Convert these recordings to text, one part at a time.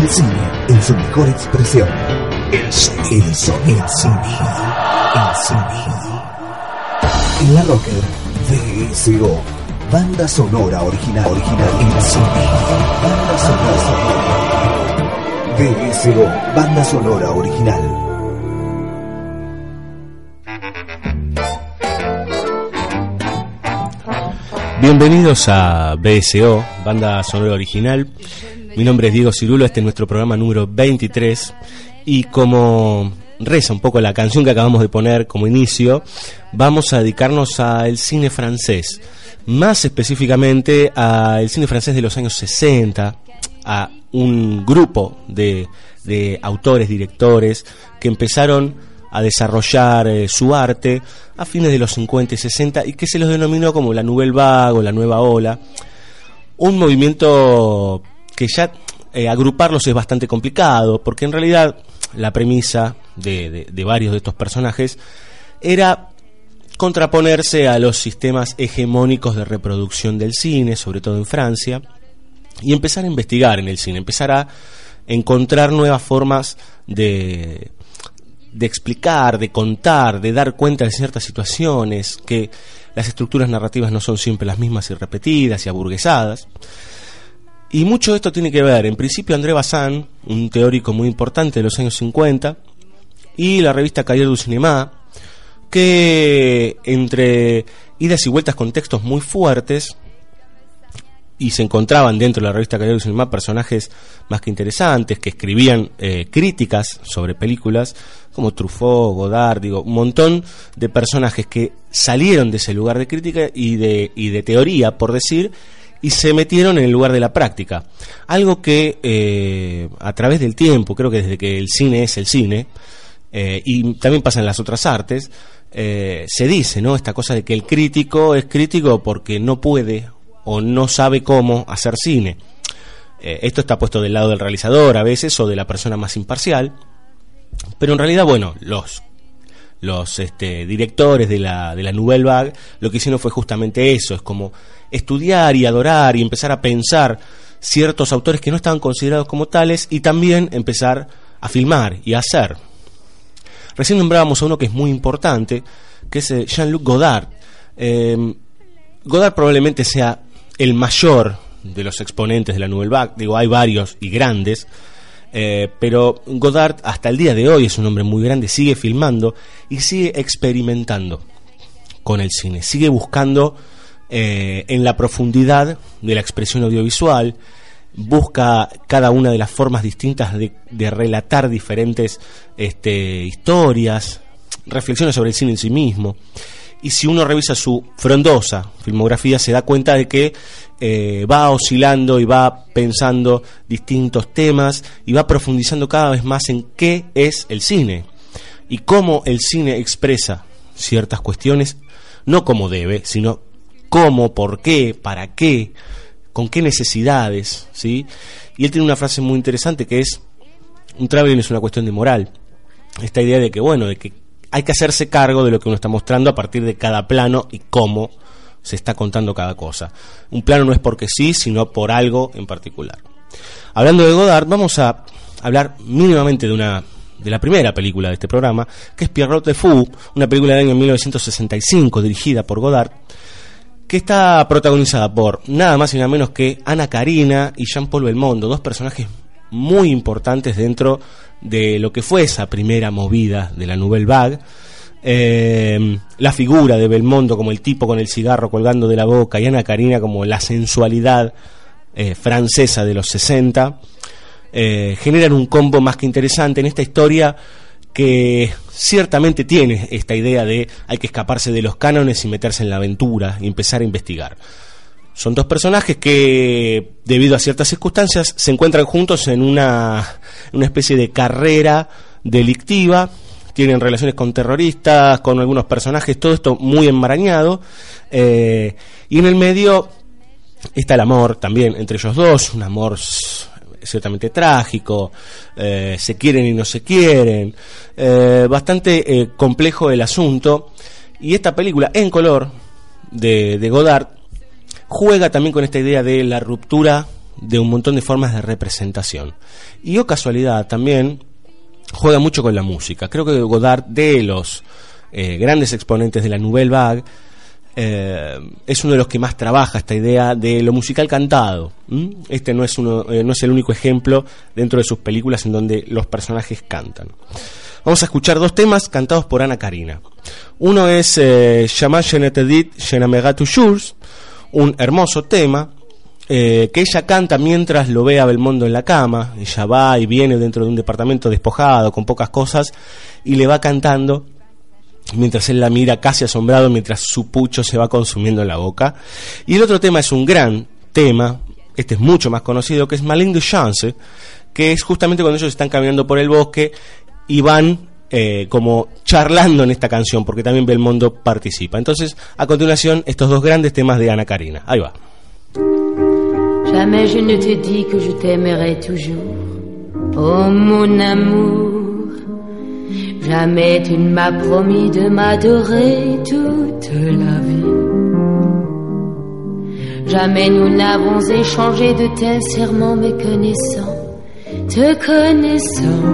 El cine en su mejor expresión. El cine. El cine. El cine. El. En la Rocker, VSO. Banda sonora original. Original. El. Banda sonora. VSO. Banda sonora original. Bienvenidos a BSO, banda sonora original. Mi nombre es Diego Cirulo, este es nuestro programa número 23 y como reza un poco la canción que acabamos de poner como inicio, vamos a dedicarnos al cine francés, más específicamente al cine francés de los años 60, a un grupo de, de autores, directores que empezaron a desarrollar eh, su arte a fines de los 50 y 60 y que se los denominó como la Nouvelle Vague o la Nueva Ola. Un movimiento que ya eh, agruparlos es bastante complicado porque en realidad la premisa de, de varios de estos personajes era contraponerse a los sistemas hegemónicos de reproducción del cine, sobre todo en Francia, y empezar a investigar en el cine, empezar a encontrar nuevas formas de, de explicar, de contar, de dar cuenta de ciertas situaciones, que las estructuras narrativas no son siempre las mismas y repetidas y aburguesadas. Y mucho de esto tiene que ver, en principio, André Bazin, un teórico muy importante de los años 50, y la revista Cahiers du Cinéma, que entre idas y vueltas con textos muy fuertes, y se encontraban dentro de la revista Cahiers du Cinéma personajes más que interesantes, que escribían eh, críticas sobre películas, como Truffaut, Godard, digo, un montón de personajes que salieron de ese lugar de crítica y de, y de teoría, por decir, y se metieron en el lugar de la práctica. Algo que eh, a través del tiempo, creo que desde que el cine es el cine, eh, y también pasa en las otras artes, eh, se dice, ¿no? Esta cosa de que el crítico es crítico porque no puede o no sabe cómo hacer cine. esto está puesto del lado del realizador a veces o de la persona más imparcial. Pero en realidad, bueno, los los este, directores de la, de la Nouvelle Vague lo que hicieron fue justamente eso, es como estudiar y adorar y empezar a pensar ciertos autores que no estaban considerados como tales y también empezar a filmar y a hacer. Recién nombrábamos a uno que es muy importante, que es eh, Jean-Luc Godard. Em, Godard probablemente sea el mayor de los exponentes de la Nouvelle Vague, digo, hay varios y grandes, eh, pero Godard hasta el día de hoy es un hombre muy grande, sigue filmando y sigue experimentando con el cine, sigue buscando eh, en la profundidad de la expresión audiovisual, busca cada una de las formas distintas de, relatar diferentes este, historias, reflexiones sobre el cine en sí mismo. Y si uno revisa su frondosa filmografía se da cuenta de que eh, va oscilando y va pensando distintos temas y va profundizando cada vez más en qué es el cine y cómo el cine expresa ciertas cuestiones, no como debe, sino cómo, por qué, para qué, con qué necesidades, ¿sí? Y él tiene una frase muy interesante que es, un traveling es una cuestión de moral. Esta idea de que, bueno, de que hay que hacerse cargo de lo que uno está mostrando a partir de cada plano y cómo se está contando cada cosa. Un plano no es porque sí, sino por algo en particular. Hablando de Godard, vamos a hablar mínimamente de una de la primera película de este programa, que es Pierrot de Fou, una película del año 1965 dirigida por Godard, que está protagonizada por nada más y nada menos que Ana Karina y Jean-Paul Belmondo, dos personajes muy importantes dentro de lo que fue esa primera movida de la Nouvelle Vague. Eh, la figura de Belmondo como el tipo con el cigarro colgando de la boca y Ana Karina como la sensualidad eh, francesa de los 60 eh, generan un combo más que interesante en esta historia que ciertamente tiene esta idea de hay que escaparse de los cánones y meterse en la aventura y empezar a investigar. Son dos personajes que, debido a ciertas circunstancias, se encuentran juntos en una, una especie de carrera delictiva. Tienen relaciones con terroristas, con algunos personajes, todo esto muy enmarañado. Eh, y en el medio está el amor también entre ellos dos, un amor ciertamente trágico, eh, se quieren y no se quieren, eh, bastante complejo el asunto. Y esta película en color de, de Godard juega también con esta idea de la ruptura de un montón de formas de representación. Y o casualidad también juega mucho con la música. Creo que Godard, de los eh, grandes exponentes de la Nouvelle Vague, eh, es uno de los que más trabaja esta idea de lo musical cantado. Este no es, uno, eh, no es el único ejemplo dentro de sus películas en donde los personajes cantan. Vamos a escuchar dos temas cantados por Ana Karina. Uno es Shama Dit un hermoso tema eh, que ella canta mientras lo ve a Belmondo en la cama. Ella va y viene dentro de un departamento despojado, con pocas cosas, y le va cantando mientras él la mira casi asombrado, mientras su pucho se va consumiendo en la boca. Y el otro tema es un gran tema, este es mucho más conocido, que es Malin de Chance, que es justamente cuando ellos están caminando por el bosque y van eh, como charlando en esta canción, porque también Belmondo participa. Entonces, a continuación, estos dos grandes temas de Ana Karina. Ahí va. Jamais je ne te dis que je t'aimerai toujours, oh mon amour. Jamais tu ne m'as promis de m'adorer toute la vie. Jamais nous n'avons échangé de tels serments méconnaissants, te connaissant.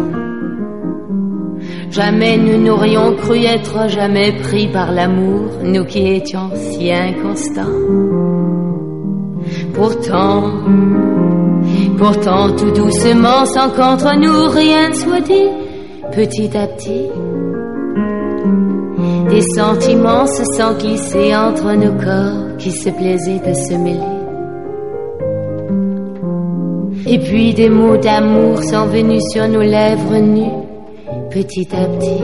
Jamais nous n'aurions cru être jamais pris par l'amour, nous qui étions si inconstants. Pourtant, pourtant tout doucement, sans qu'entre nous rien ne soit dit, petit à petit, des sentiments se sont glissés entre nos corps qui se plaisaient à se mêler. Et puis des mots d'amour sont venus sur nos lèvres nues petit à petit.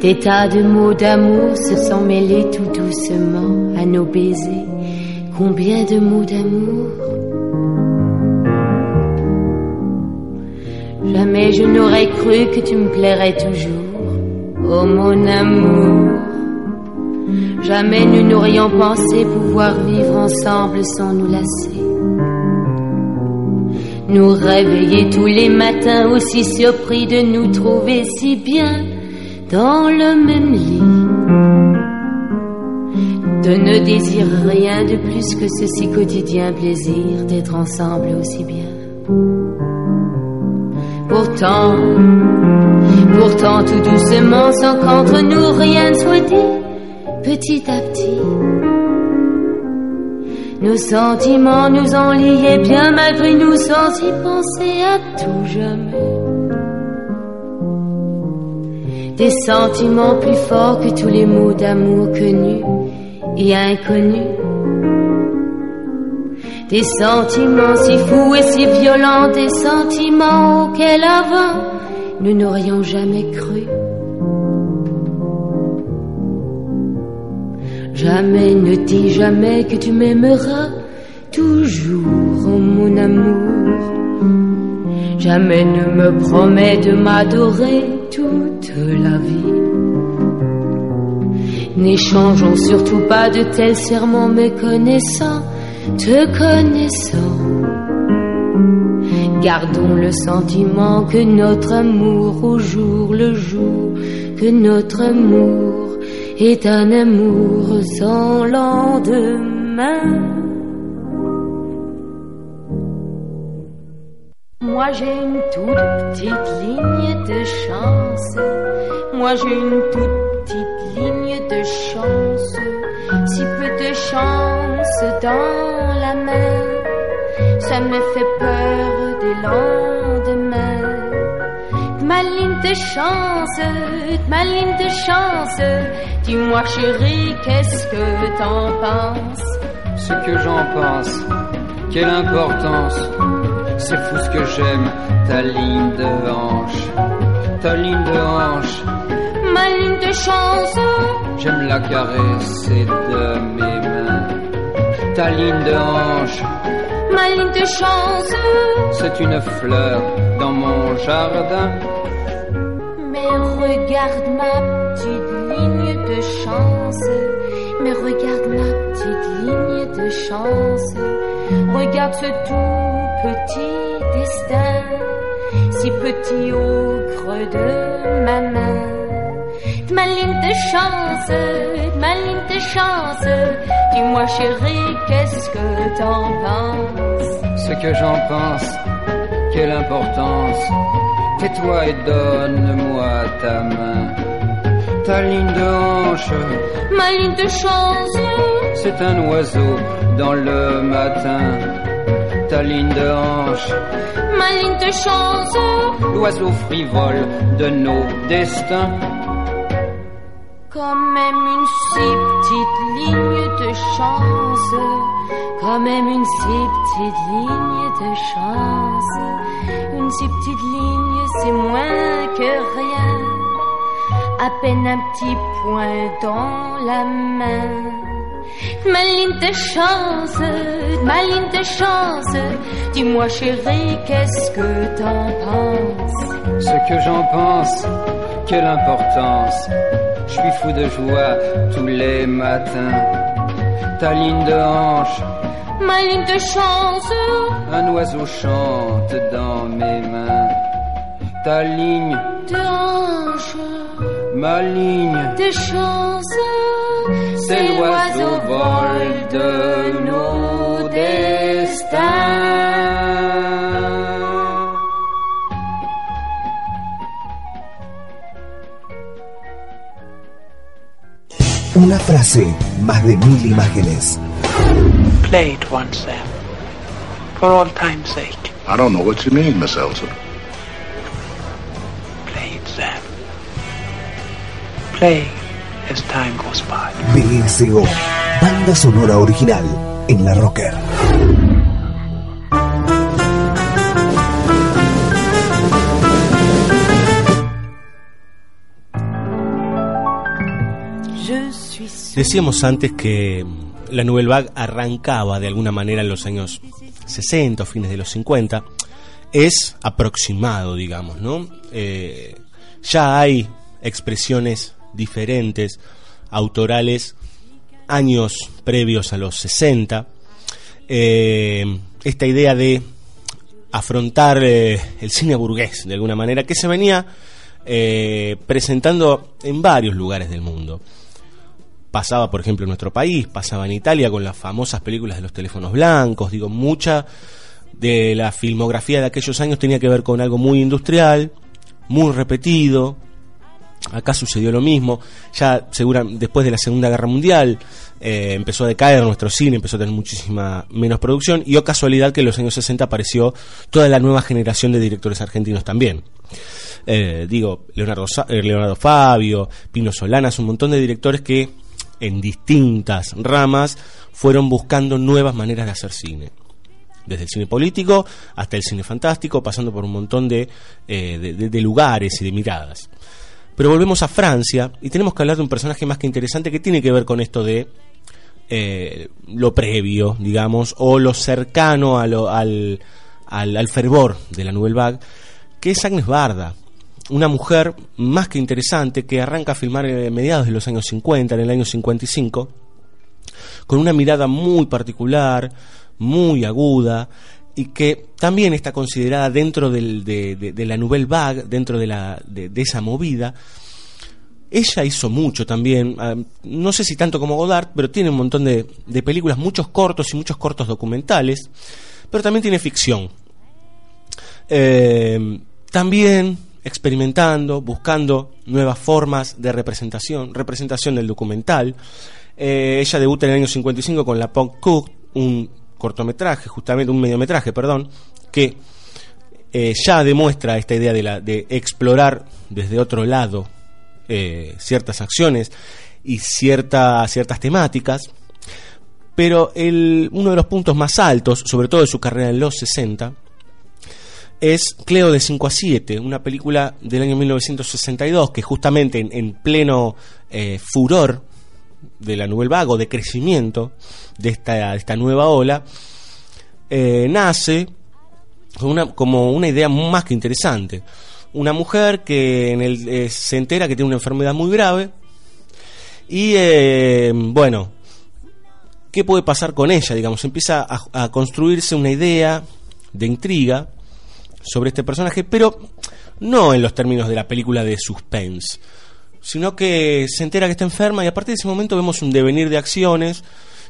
Des tas de mots d'amour se sont mêlés tout doucement à nos baisers. Combien de mots d'amour Jamais je n'aurais cru que tu me plairais toujours, oh mon amour. Jamais nous n'aurions pensé pouvoir vivre ensemble sans nous lasser nous réveiller tous les matins aussi surpris de nous trouver si bien dans le même lit. De ne désirer rien de plus que ce si quotidien plaisir d'être ensemble aussi bien. Pourtant, pourtant tout doucement sans qu'entre nous rien ne soit dit, petit à petit nos sentiments nous ont liés bien malgré nous sans y penser à tout jamais. Des sentiments plus forts que tous les mots d'amour connus et inconnus. Des sentiments si fous et si violents, des sentiments auxquels avant nous n'aurions jamais cru. Jamais ne dis jamais que tu m'aimeras toujours, oh mon amour. Jamais ne me promets de m'adorer toute la vie. N'échangeons surtout pas de tels serments méconnaissants, te connaissant. Gardons le sentiment que notre amour au jour le jour, que notre amour est un amour sans lendemain. Moi j'ai une toute petite ligne de chance. Moi j'ai une toute ligne de chance. Si peu de chance dans la main, ça me fait peur des lendemains. Ma ligne de chance, ma ligne de chance, Dis-moi chérie, qu'est-ce que t'en penses? Ce que j'en pense, quelle importance C'est fou ce que j'aime, ta ligne de hanche Ta ligne de hanche Ma ligne de chance J'aime la caresser de mes mains Ta ligne de hanche Ma ligne de chance C'est une fleur dans mon jardin Mais regarde ma petite ligne de chance. Mais regarde ma petite ligne de chance. Regarde ce tout petit destin, si petit au creux de ma main. Ma ligne de chance, ma ligne de chance, Dis-moi chérie, qu'est-ce que t'en penses? Ce que j'en pense, quelle importance. Tais-toi et donne-moi ta main. Ta ligne de hanche, Ma ligne de chance, c'est un oiseau dans le matin. Ta ligne de hanche, ma ligne de chance, l'oiseau frivole de nos destins. Quand même une si petite ligne de chance, quand même une si petite ligne de chance, une si petite ligne, c'est moins que rien, à peine un petit point dans la main. Ma ligne de chance, ma ligne de chance, dis-moi chérie, qu'est-ce que t'en penses? Ce que j'en pense, quelle importance. Je suis fou de joie tous les matins. Ta ligne de hanche, Ma ligne de chance, un oiseau chante dans mes mains. Ta ligne, de hanche. ma ligne, de chance, c'est l'oiseau vol de Frase, más de mil imágenes. Play it once, Sam. For all time's sake. I don't know what you mean, Miss Elsa. Play it, Sam. Play as time goes by. BSO, banda sonora original en la Rocker. Decíamos antes que la Nouvelle arrancaba de alguna manera en los años 60 o fines de los 50. Es aproximado, digamos, ¿no? Eh, ya hay expresiones diferentes, autorales, años previos a los 60. Eh, esta idea de afrontar eh, el cine burgués, de alguna manera, que se venía presentando en varios lugares del mundo pasaba, por ejemplo, en nuestro país, pasaba en Italia con las famosas películas de los teléfonos blancos, digo, mucha de la filmografía de aquellos años tenía que ver con algo muy industrial, muy repetido. Acá sucedió lo mismo, ya segura, después de la Segunda Guerra Mundial eh, empezó a decaer nuestro cine, empezó a tener muchísima menos producción y o casualidad que en los años 60 apareció toda la nueva generación de directores argentinos también. Eh, digo, Leonardo, eh, Leonardo Fabio, Pino Solanas, un montón de directores que en distintas ramas fueron buscando nuevas maneras de hacer cine. Desde el cine político hasta el cine fantástico, pasando por un montón de, eh, de- de lugares y de miradas. Pero volvemos a Francia y tenemos que hablar de un personaje más que interesante que tiene que ver con esto de eh, lo previo, digamos, o lo cercano a lo- al, al, al fervor de la Nouvelle Vague, que es Agnes Barda, una mujer más que interesante que arranca a filmar a mediados de los años 50, en el año 55, con una mirada muy particular, muy aguda, y que también está considerada dentro de, la Nouvelle Vague, dentro de, la, de, esa movida. Ella hizo mucho también, ah, no sé si tanto como Godard, pero tiene un montón de, de películas, muchos cortos y muchos cortos documentales, pero también tiene ficción. Eh, también experimentando, buscando nuevas formas de representación, representación del documental. Eh, ella debuta en el año 55 con La Punk Cook, un cortometraje, justamente un mediometraje, perdón, que eh, ya demuestra esta idea de, explorar desde otro lado eh, ciertas acciones y cierta- ciertas temáticas. Pero uno de los puntos más altos, sobre todo de su carrera en los 60, es Cleo de 5 a 7, una película del año 1962 que justamente en, en pleno eh, furor de la Nouvelle Vague, o de crecimiento de esta, esta nueva ola, eh, nace una, como una idea más que interesante. Una mujer que en el, eh, se entera que tiene una enfermedad muy grave y, bueno, ¿qué puede pasar con ella? Digamos, empieza a construirse una idea de intriga sobre este personaje, pero no en los términos de la película de suspense, sino que se entera que está enferma y a partir de ese momento vemos un devenir de acciones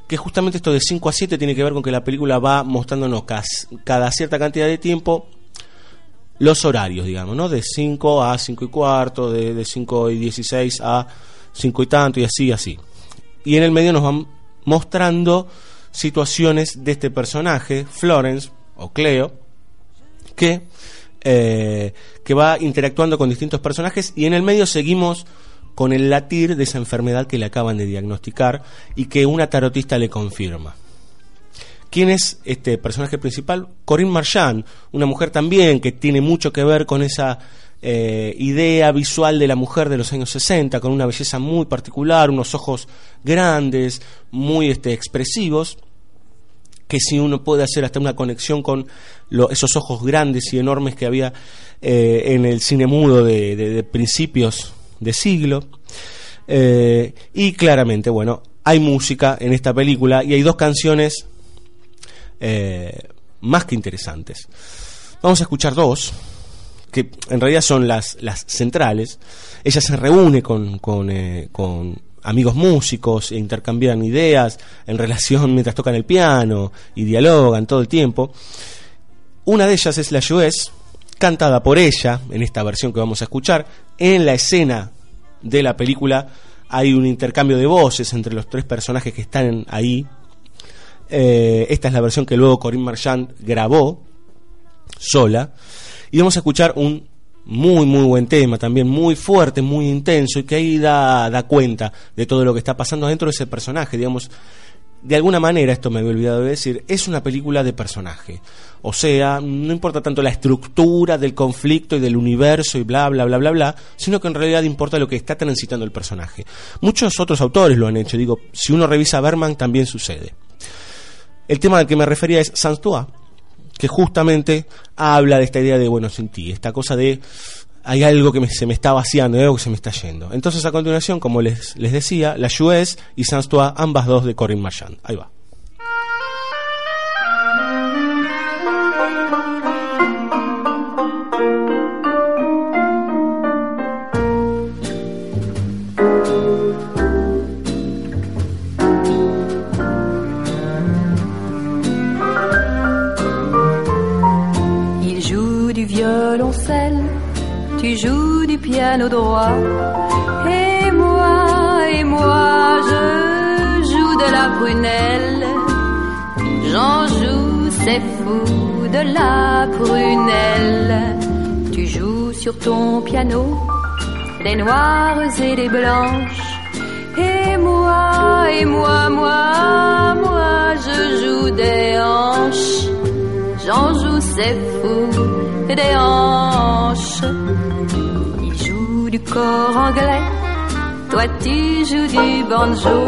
que justamente esto de 5 a 7 tiene que ver con que la película va mostrándonos cada cierta cantidad de tiempo los horarios, digamos, ¿no? De 5 a 5 y cuarto, de, de 5 y 16 a 5 y tanto, y así, así. Y en el medio nos van mostrando situaciones de este personaje, Florence, o Cleo, que, eh, que va interactuando con distintos personajes, y en el medio seguimos con el latir de esa enfermedad que le acaban de diagnosticar y que una tarotista le confirma. ¿Quién es este personaje principal? Corinne Marchand, una mujer también que tiene mucho que ver con esa eh, idea visual de la mujer de los años 60, con una belleza muy particular, unos ojos grandes, muy este, expresivos, que si uno puede hacer hasta una conexión con esos ojos grandes y enormes que había eh, en el cine mudo de, principios de siglo. Eh, y claramente, bueno, hay música en esta película y hay dos canciones eh, más que interesantes. Vamos a escuchar dos, que en realidad son las, centrales. Ella se reúne con amigos músicos e intercambian ideas en relación mientras tocan el piano y dialogan todo el tiempo. Una de ellas es La Juez, cantada por ella en esta versión que vamos a escuchar. En la escena de la película hay un intercambio de voces entre los tres personajes que están ahí. Eh, esta es la versión que luego Corinne Marchand grabó sola. Y vamos a escuchar un muy, muy buen tema, también muy fuerte, muy intenso, y que ahí da, da cuenta de todo lo que está pasando dentro de ese personaje, digamos. De alguna manera, esto me había olvidado de decir, es una película de personaje. O sea, no importa tanto la estructura del conflicto y del universo y bla, bla, bla, bla, bla, sino que en realidad importa lo que está transitando el personaje. Muchos otros autores lo han hecho, digo, si uno revisa Berman también sucede. El tema al que me refería es Sans Toi, que justamente habla de esta idea de bueno sin esta cosa de hay algo que me- se me está vaciando, hay algo que se me está yendo. Entonces a continuación, como les, les decía, La Juez y Sans Toi, ambas dos de Corinne Marchand. Ahí va. Piano droit. Et moi, et moi, je joue de la prunelle. J'en joue, c'est fou, de la prunelle. Tu joues sur ton piano, des noires et des blanches. Et moi, et moi, moi, moi, je joue des hanches. J'en joue, c'est fou, des hanches. Corps anglais, toi tu joues du banjo.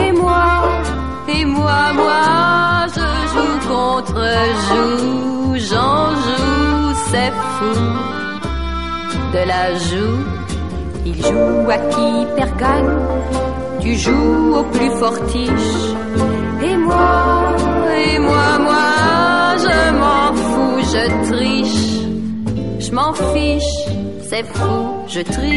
Et moi, et moi, moi, je joue contre joue. J'en joue, c'est fou, de la joue. Il joue à qui perd gagne, tu joues au plus fortiche. Et moi, et moi, moi, je m'en fous, je triche. Je m'en fiche, c'est fou, je triche.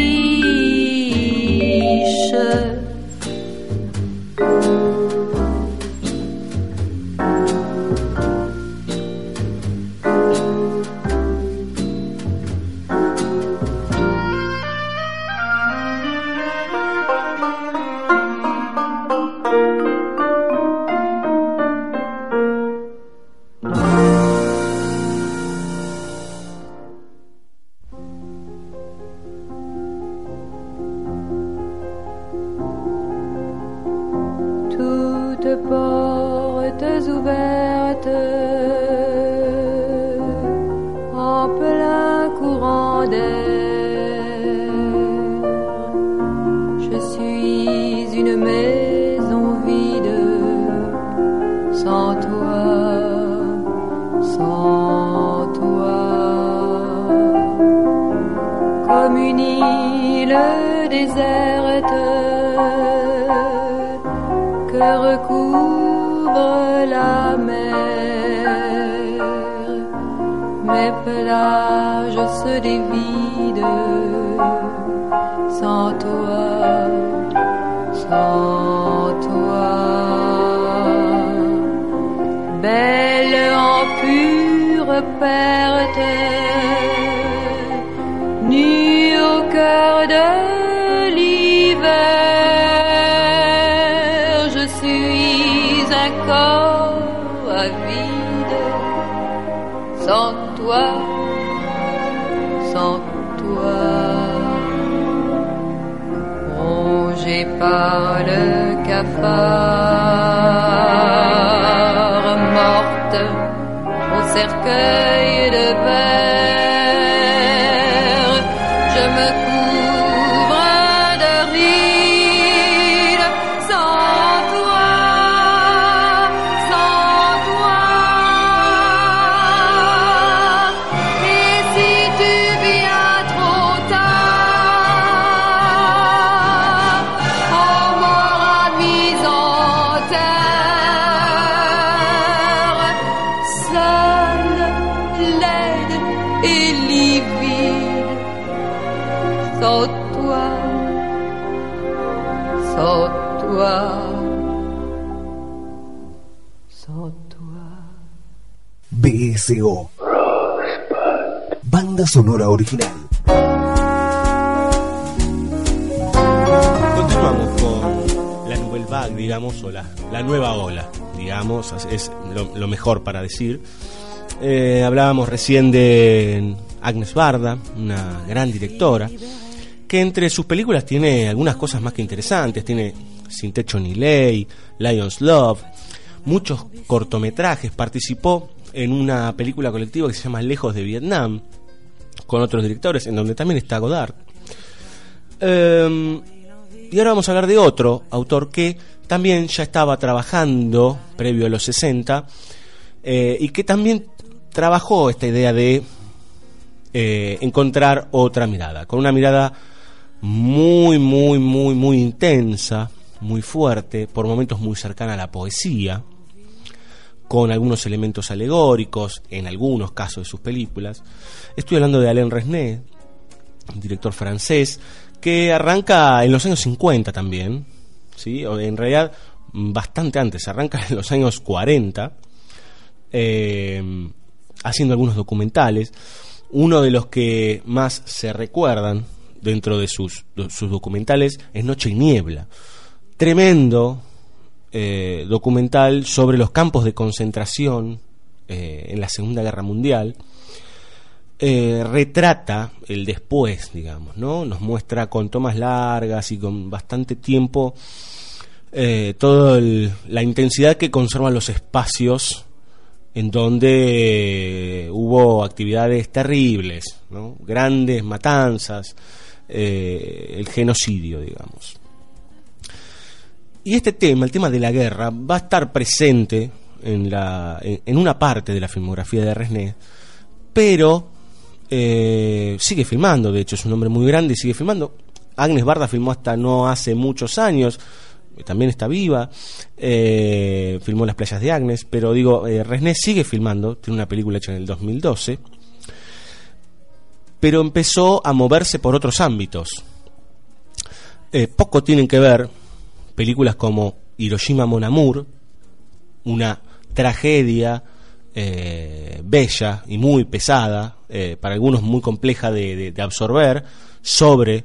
Suis un corps avide, sans toi, sans toi. Rongé par le cafard, morte au cercueil sonora original. Continuamos con la Nouvelle Vague, digamos, o la, la nueva ola, digamos, es lo, lo mejor para decir. Eh, hablábamos recién de Agnes Barda, una gran directora, que entre sus películas tiene algunas cosas más que interesantes. Tiene Sin Techo ni Ley, Lion's Love, muchos cortometrajes. Participó en una película colectiva que se llama Lejos de Vietnam, con otros directores, en donde también está Godard. Eh, y ahora vamos a hablar de otro autor que también ya estaba trabajando previo a los 60 eh, y que también trabajó esta idea de eh, encontrar otra mirada, con una mirada muy, muy, muy, muy intensa, muy fuerte, por momentos muy cercana a la poesía, con algunos elementos alegóricos en algunos casos de sus películas. Estoy hablando de Alain Resnais, un director francés, que arranca en los años 50 también, ¿sí? en realidad bastante antes, arranca en los años 40, eh, haciendo algunos documentales. Uno de los que más se recuerdan dentro de sus, de sus documentales es Noche y Niebla. Tremendo eh, documental sobre los campos de concentración eh, en la Segunda Guerra Mundial. Eh, retrata el después, digamos, ¿no? Nos muestra con tomas largas y con bastante tiempo toda la intensidad que conservan los espacios en donde hubo actividades terribles, ¿no? grandes matanzas, el genocidio, digamos. Y este tema, el tema de la guerra, va a estar presente en, la, en, una parte de la filmografía de Resnais, pero eh, sigue filmando, de hecho es un hombre muy grande y sigue filmando. Agnes Barda filmó hasta no hace muchos años, también está viva, eh, filmó Las playas de Agnes, pero digo, eh, Resnais sigue filmando, tiene una película hecha en el 2012, pero empezó a moverse por otros ámbitos. Eh, poco tienen que ver películas como Hiroshima Mon Amour, una tragedia eh, bella y muy pesada, eh, para algunos muy compleja de, absorber, sobre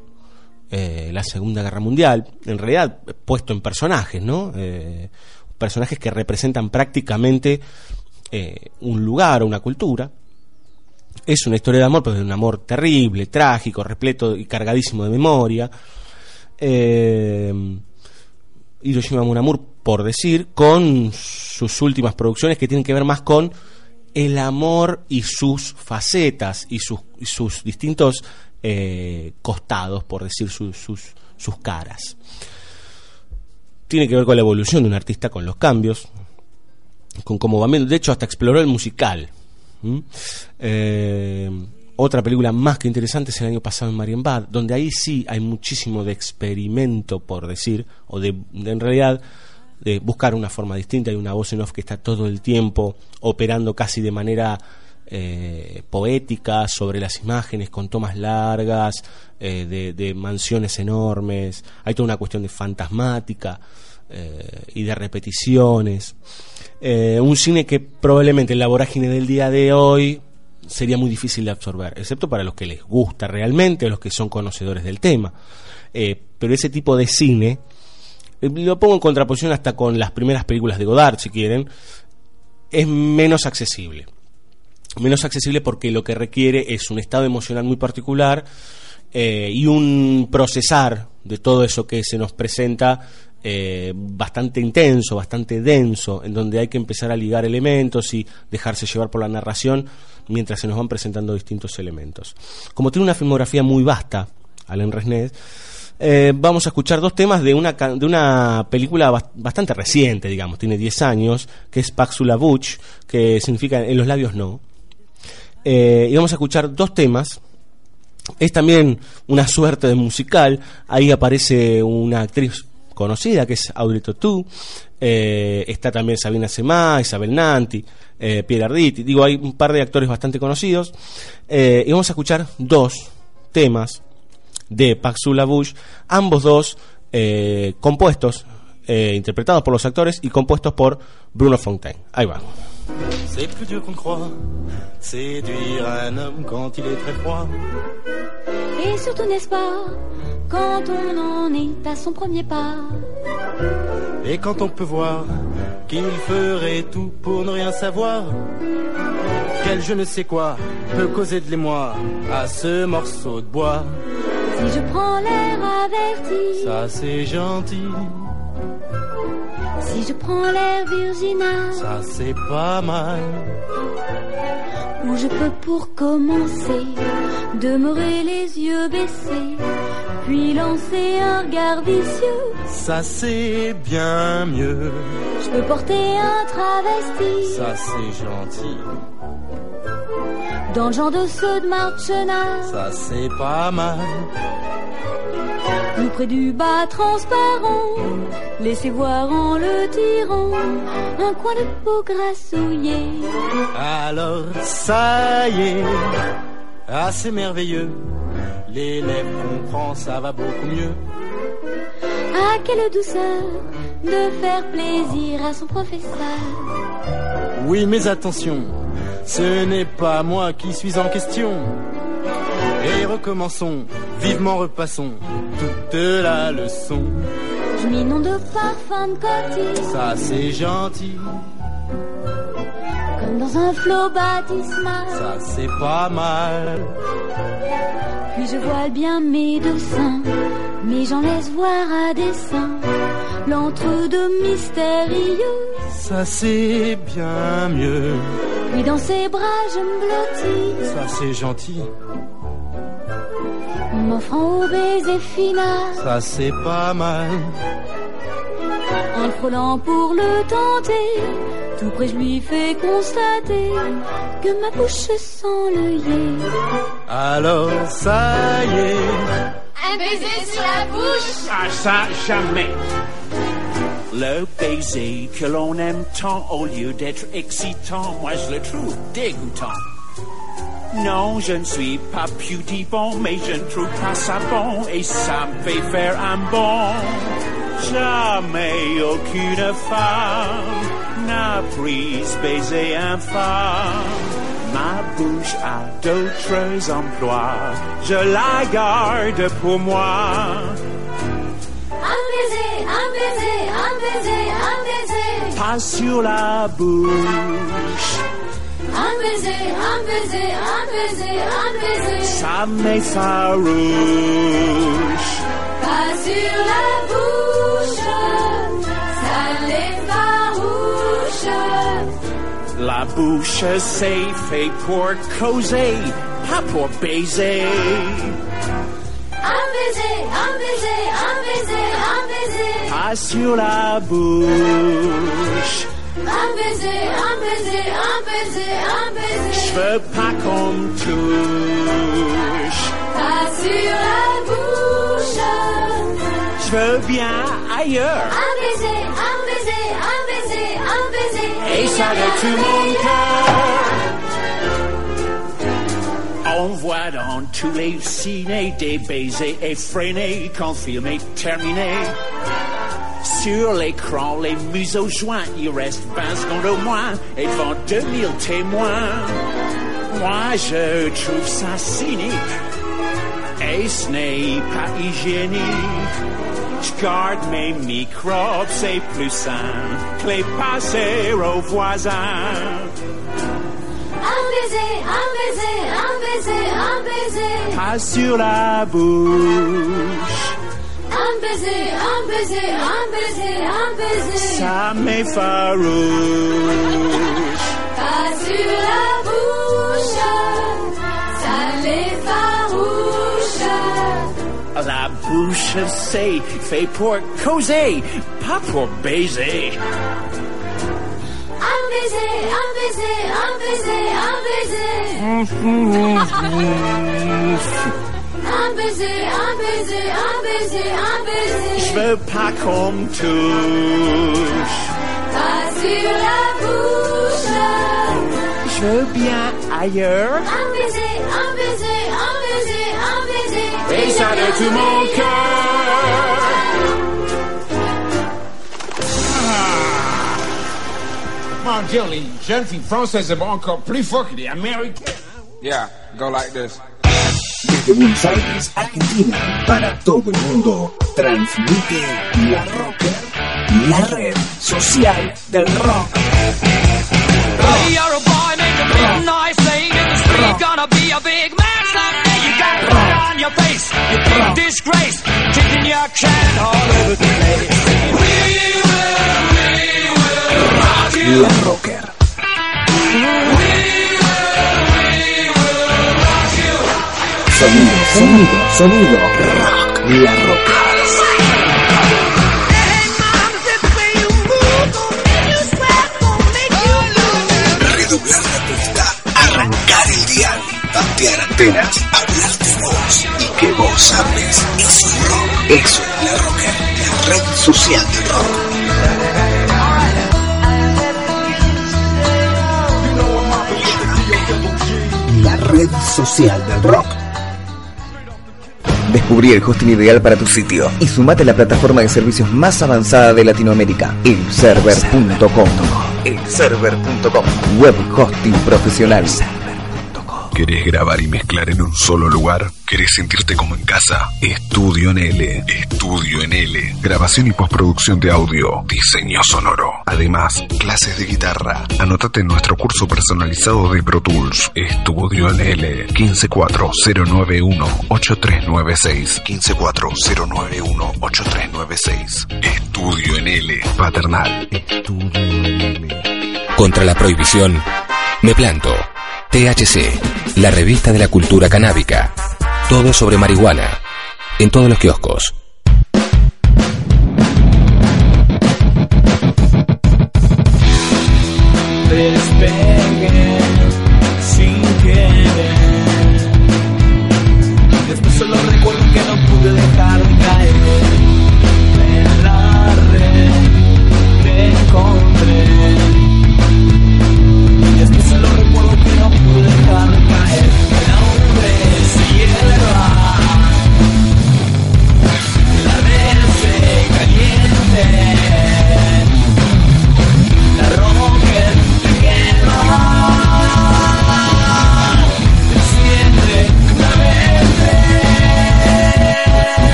eh, la Segunda Guerra Mundial, en realidad puesto en personajes, ¿no? Personajes que representan prácticamente un lugar o una cultura. Es una historia de amor, pero de un amor terrible, trágico, repleto y cargadísimo de memoria. Eh, Hiroshima Mon Amour, por decir, con sus últimas producciones que tienen que ver más con el amor y sus facetas y sus, sus distintos eh, costados, por decir sus, sus, sus caras. Tiene que ver con la evolución de un artista, con los cambios, con cómo va. De hecho, hasta exploró el musical. Eh, otra película más que interesante es el año pasado en Marienbad, donde ahí sí hay muchísimo de experimento, por decir, o de, en realidad de buscar una forma distinta. Hay una voz en off que está todo el tiempo operando casi de manera eh, poética sobre las imágenes, con tomas largas, eh, de, de, mansiones enormes. Hay toda una cuestión de fantasmática. eh, y de repeticiones. Un cine que probablemente en la vorágine del día de hoy sería muy difícil de absorber, excepto para los que les gusta realmente los que son conocedores del tema. Eh, pero ese tipo de cine, lo pongo en contraposición hasta con las primeras películas de Godard, si quieren, es menos accesible. Menos accesible porque lo que requiere es un estado emocional muy particular y un procesar de todo eso que se nos presenta eh, bastante intenso, bastante denso, en donde hay que empezar a ligar elementos y dejarse llevar por la narración mientras se nos van presentando distintos elementos. Como tiene una filmografía muy vasta, Alain Resnais, eh, vamos a escuchar dos temas de una, de una película bastante reciente, digamos, tiene 10 años, que es Paxula Butch, que significa en los labios no. Eh, y vamos a escuchar dos temas. Es también una suerte de musical. Ahí aparece una actriz conocida, que es Audrey Tautou, eh, está también Sabina Semá, Isabel Nanti, eh, Pierre Arditi, digo, hay un par de actores bastante conocidos, eh, y vamos a escuchar dos temas de Paxula Bush, ambos dos eh, compuestos, interpretados por los actores y compuestos por Bruno Fontaine. Ahí va. C'est plus dur qu'on croit, séduire un homme quand il est très froid. Et surtout, n'est-ce pas, quand on en est à son premier pas? Et quand on peut voir qu'il ferait tout pour ne rien savoir, quel je ne sais quoi peut causer de l'émoi à ce morceau de bois? Si je prends l'air averti, Ça c'est gentil, si je prends l'air virginal, ça c'est pas mal. où je peux pour commencer demeurer les yeux baissés, puis lancer un regard vicieux. Ça c'est bien mieux, Je peux porter un travesti ça c'est gentil, dans le genre de ceux de Marchena, ça c'est pas mal. Ou près du bas transparent. Laissez voir en le tirant un coin de peau grassouillé. Alors ça y est, assez merveilleux. L'élève comprend, ça va beaucoup mieux. Ah, quelle douceur de faire plaisir à son professeur. Oui, mais attention, ce n'est pas moi qui suis en question. Et recommençons, vivement repassons toute la leçon. Je m'inonde de parfum de cotis, Ça c'est gentil, comme dans un flot baptismal. ça c'est pas mal. Puis je voile bien mes deux seins, mais j'en laisse voir à dessein l'entre-deux mystérieux. Ça c'est bien mieux, Puis dans ses bras je me blottis, ça c'est gentil, m'offrant au baiser final, ça c'est pas mal. en le frôlant pour le tenter. Tout près je lui fais constater que ma bouche sent l'œillet. Alors ça y est, Un baiser sur la bouche. Ah ça, jamais. Le baiser que l'on aime tant au lieu d'être excitant, moi je le trouve dégoûtant. Non, je ne suis pas pudibond, mais je ne trouve pas ça bon et ça me fait faire un bond. Jamais aucune femme n'a pris baiser un femme. Ma bouche a d'autres emplois, je la garde pour moi. Un baiser, un baiser, un baiser, un baiser. Pas sur la bouche, Un baiser, un baiser, un baiser, un baiser. ça met farouche. Pas sur la bouche, ça les farouche. La bouche c'est fait pour causer, pas pour baiser. Un baiser, un baiser, un baiser, un baiser. Pas sur la bouche, Un baiser, un baiser, un baiser, un je baiser. veux pas qu'on touche. Pas sur la bouche. Je veux bien ailleurs. Un baiser, un baiser, un baiser, un baiser. Et ça tout mon cœur. On voit dans tous les ciné des baisers effrénés quand film est terminé. Sur l'écran, les museaux joints, il reste 20 secondes au moins, et devant 2000 témoins. Moi, je trouve ça cynique, et ce n'est pas hygiénique. Je garde mes microbes, c'est plus sain que les passer aux voisins. Un baiser, un baiser, un baiser, un baiser. Pas sur la bouche, I'm busy, I'm busy, I'm busy, I'm busy. Ça m'effarouche. Pas sur la bouche, ça l'effarouche. La bouche c'est fait pour causer, pas pour baiser. I'm busy, I'm busy, I'm busy, I'm busy. I'm busy, I'm busy, I'm busy, I'm busy. Ich will pack om tusch. Facile la bouche. Ich will bien ailleurs. I'm busy, I'm busy, I'm busy, I'm busy. Et ça de tout mon cœur. Ah. Mon Dieu, les jeunes filles françaises sont encore plus fortes que les Américaines. Yeah, go like this. Desde Buenos Aires, Argentina, para todo el mundo, transmite La Rocker, la red social del rock. La Rocker. Sonido, sonido, sonido, rock, La Rocker. Redoblar la apuesta, arrancar el dial, tantear antenas, hablar de vos y que vos hables. Eso es rock, eso es La Rocker, la red social del rock. La red social del rock. Descubrí el hosting ideal para tu sitio y sumate a la plataforma de servicios más avanzada de Latinoamérica, elserver.com. Elserver.com. Web hosting profesional. ¿Querés grabar y mezclar en un solo lugar? ¿Querés sentirte como en casa? Estudio en L. Estudio en L. Grabación y postproducción de audio. Diseño sonoro. Además, clases de guitarra. Anotate en nuestro curso personalizado de Pro Tools. Estudio en L. 154-091-8396. 154-091-8396. Estudio en L. Paternal. Contra la prohibición, me planto. THC, la revista de la cultura canábica. Todo sobre marihuana. En todos los kioscos.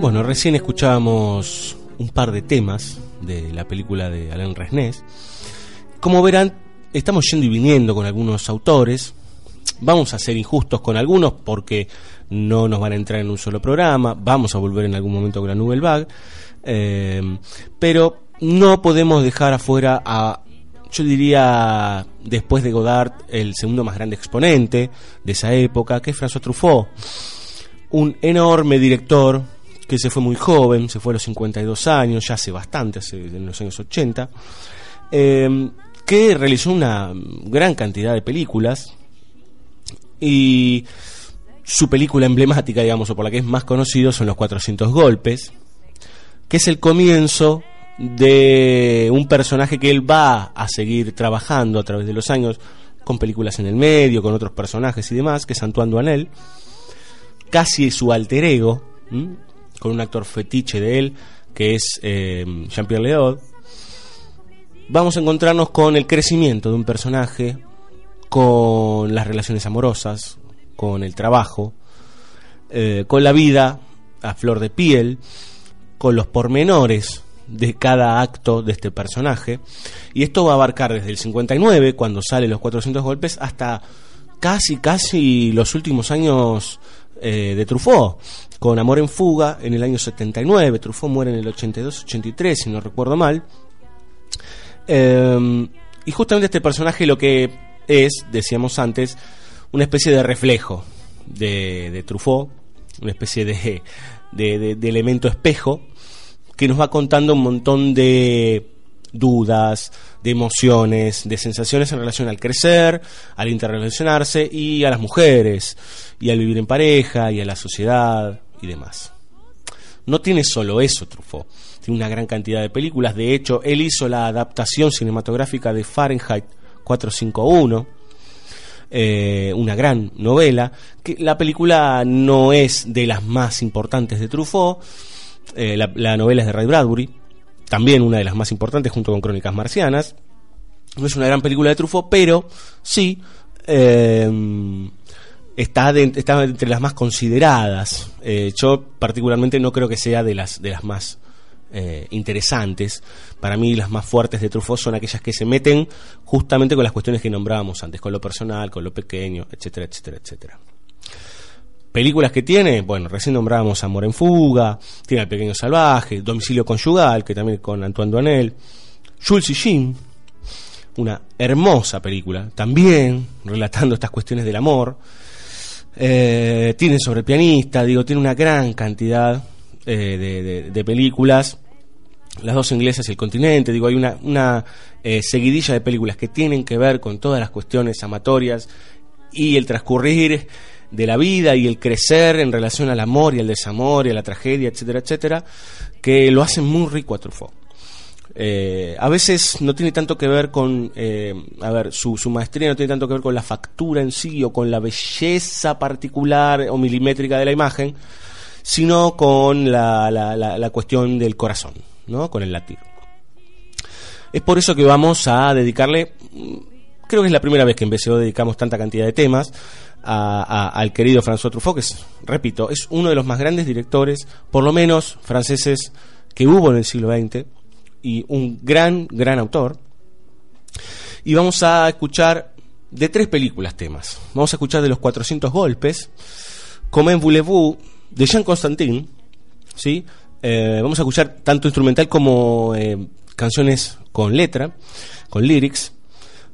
Bueno, recién escuchábamos un par de temas de la película de Alain Resnés. Como verán, estamos yendo y viniendo con algunos autores. Vamos a ser injustos con algunos porque no nos van a entrar en un solo programa. Vamos a volver en algún momento con la Nubel Bag. Eh, pero no podemos dejar afuera a, yo diría, después de Godard, el segundo más grande exponente de esa época, que es François Truffaut. Un enorme director que se fue muy joven, se fue a los 52 años, ya hace bastante, hace, en los años 80, eh, que realizó una gran cantidad de películas y su película emblemática, digamos, o por la que es más conocido, son Los 400 Golpes, que es el comienzo de un personaje que él va a seguir trabajando a través de los años con películas en el medio, con otros personajes y demás, que es Antoine Duanel, casi su alter ego, con un actor fetiche de él, que es eh, Jean-Pierre Léaud. Vamos a encontrarnos con el crecimiento de un personaje, con las relaciones amorosas, con el trabajo, eh, con la vida a flor de piel, con los pormenores de cada acto de este personaje. Y esto va a abarcar desde el 59, cuando sale los 400 golpes, hasta casi, casi los últimos años eh, de Truffaut, con Amor en Fuga en el año 79. Truffaut muere en el 82-83, si no recuerdo mal. Em, y justamente este personaje lo que es, decíamos antes, una especie de reflejo de, de Truffaut, una especie de, de elemento espejo que nos va contando un montón de dudas, de emociones, de sensaciones en relación al crecer, al interrelacionarse y a las mujeres, y al vivir en pareja, y a la sociedad y demás. No tiene solo eso, Truffaut. Tiene una gran cantidad de películas. De hecho, él hizo la adaptación cinematográfica de Fahrenheit 451, eh, una gran novela. Que la película no es de las más importantes de Truffaut, eh, la, novela es de Ray Bradbury, también una de las más importantes junto con Crónicas Marcianas. No es una gran película de Truffaut, pero sí eh, está, entre las más consideradas. Eh, yo particularmente no creo que sea de las, de las más interesantes. Para mí las más fuertes de Truffaut son aquellas que se meten justamente con las cuestiones que nombrábamos antes, con lo personal, con lo pequeño, etcétera, etcétera, etcétera. Películas que tiene, bueno, recién nombrábamos Amor en Fuga, tiene El Pequeño Salvaje, Domicilio Conyugal, que también con Antoine Duanel, Jules y Jim, una hermosa película, también relatando estas cuestiones del amor. Eh, tiene sobre pianista, digo, tiene una gran cantidad eh, de, películas. Las dos inglesas y el continente, digo, hay una, una eh, seguidilla de películas que tienen que ver con todas las cuestiones amatorias y el transcurrir de la vida y el crecer en relación al amor y al desamor y a la tragedia, etcétera, etcétera, que lo hacen muy rico a Truffaut. Eh, a veces no tiene tanto que ver con, eh, a ver, su, su, maestría no tiene tanto que ver con la factura en sí o con la belleza particular o milimétrica de la imagen, sino con la, la, cuestión del corazón, ¿no? Con el latir. Es por eso que vamos a dedicarle, mm, creo que es la primera vez que en BCO dedicamos tanta cantidad de temas, al querido François Truffaut, que repito, es uno de los más grandes directores, por lo menos franceses, que hubo en el siglo XX, y un gran, gran autor. Y vamos a escuchar de tres películas temas. Vamos a escuchar de los 400 golpes, Comment voulez-vous, de Jean Constantin, ¿sí? Eh, vamos a escuchar tanto instrumental como eh, canciones con letra, con lyrics.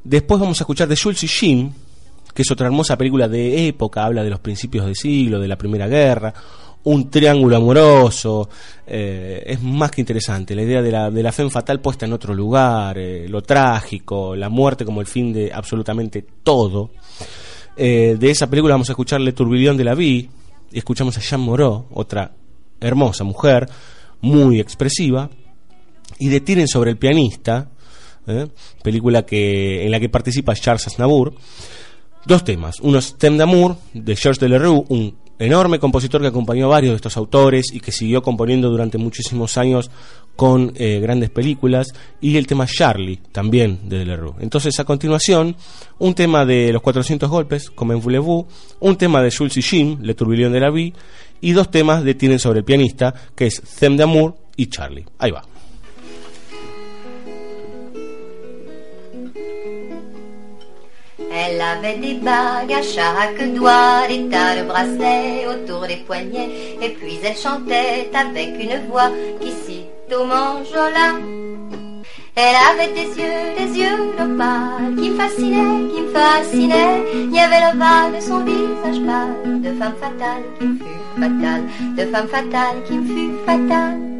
Después vamos a escuchar de Jules y Jim, que es otra hermosa película de época, habla de los principios del siglo, de la Primera Guerra, un triángulo amoroso, eh, es más que interesante, la idea de la, de la fe fatal puesta en otro lugar, eh, lo trágico, la muerte como el fin de absolutamente todo. Eh, de esa película vamos a escuchar Le Tourbillon de la Vie y escuchamos a Jean Moreau, otra hermosa mujer, muy expresiva, y de Tiren sobre el pianista, película que, en la que participa Charles Aznavour, Dos temas. Uno es Thème d'amour de Georges Delerue, un enorme compositor que acompañó a varios de estos autores y que siguió componiendo durante muchísimos años con eh, grandes películas, y el tema Charlie, también de Delerue. Entonces, a continuación, un tema de Los 400 Golpes, Comme voulez-vous, un tema de Jules y Jim, Le Tourbillon de la Vie, y dos temas de Tienen sobre el pianista, que es Thème d'amour y Charlie. Ahí va. Elle avait des bagues à chaque doigt, des tas de bracelets autour des poignets, et puis elle chantait avec une voix qui cite au manjola. Elle avait des yeux, des yeux d'opale qui me fascinaient, qui me fascinaient. Il y avait le val de son visage pâle, de femme fatale qui me fut fatale, de femme fatale qui me fut fatale.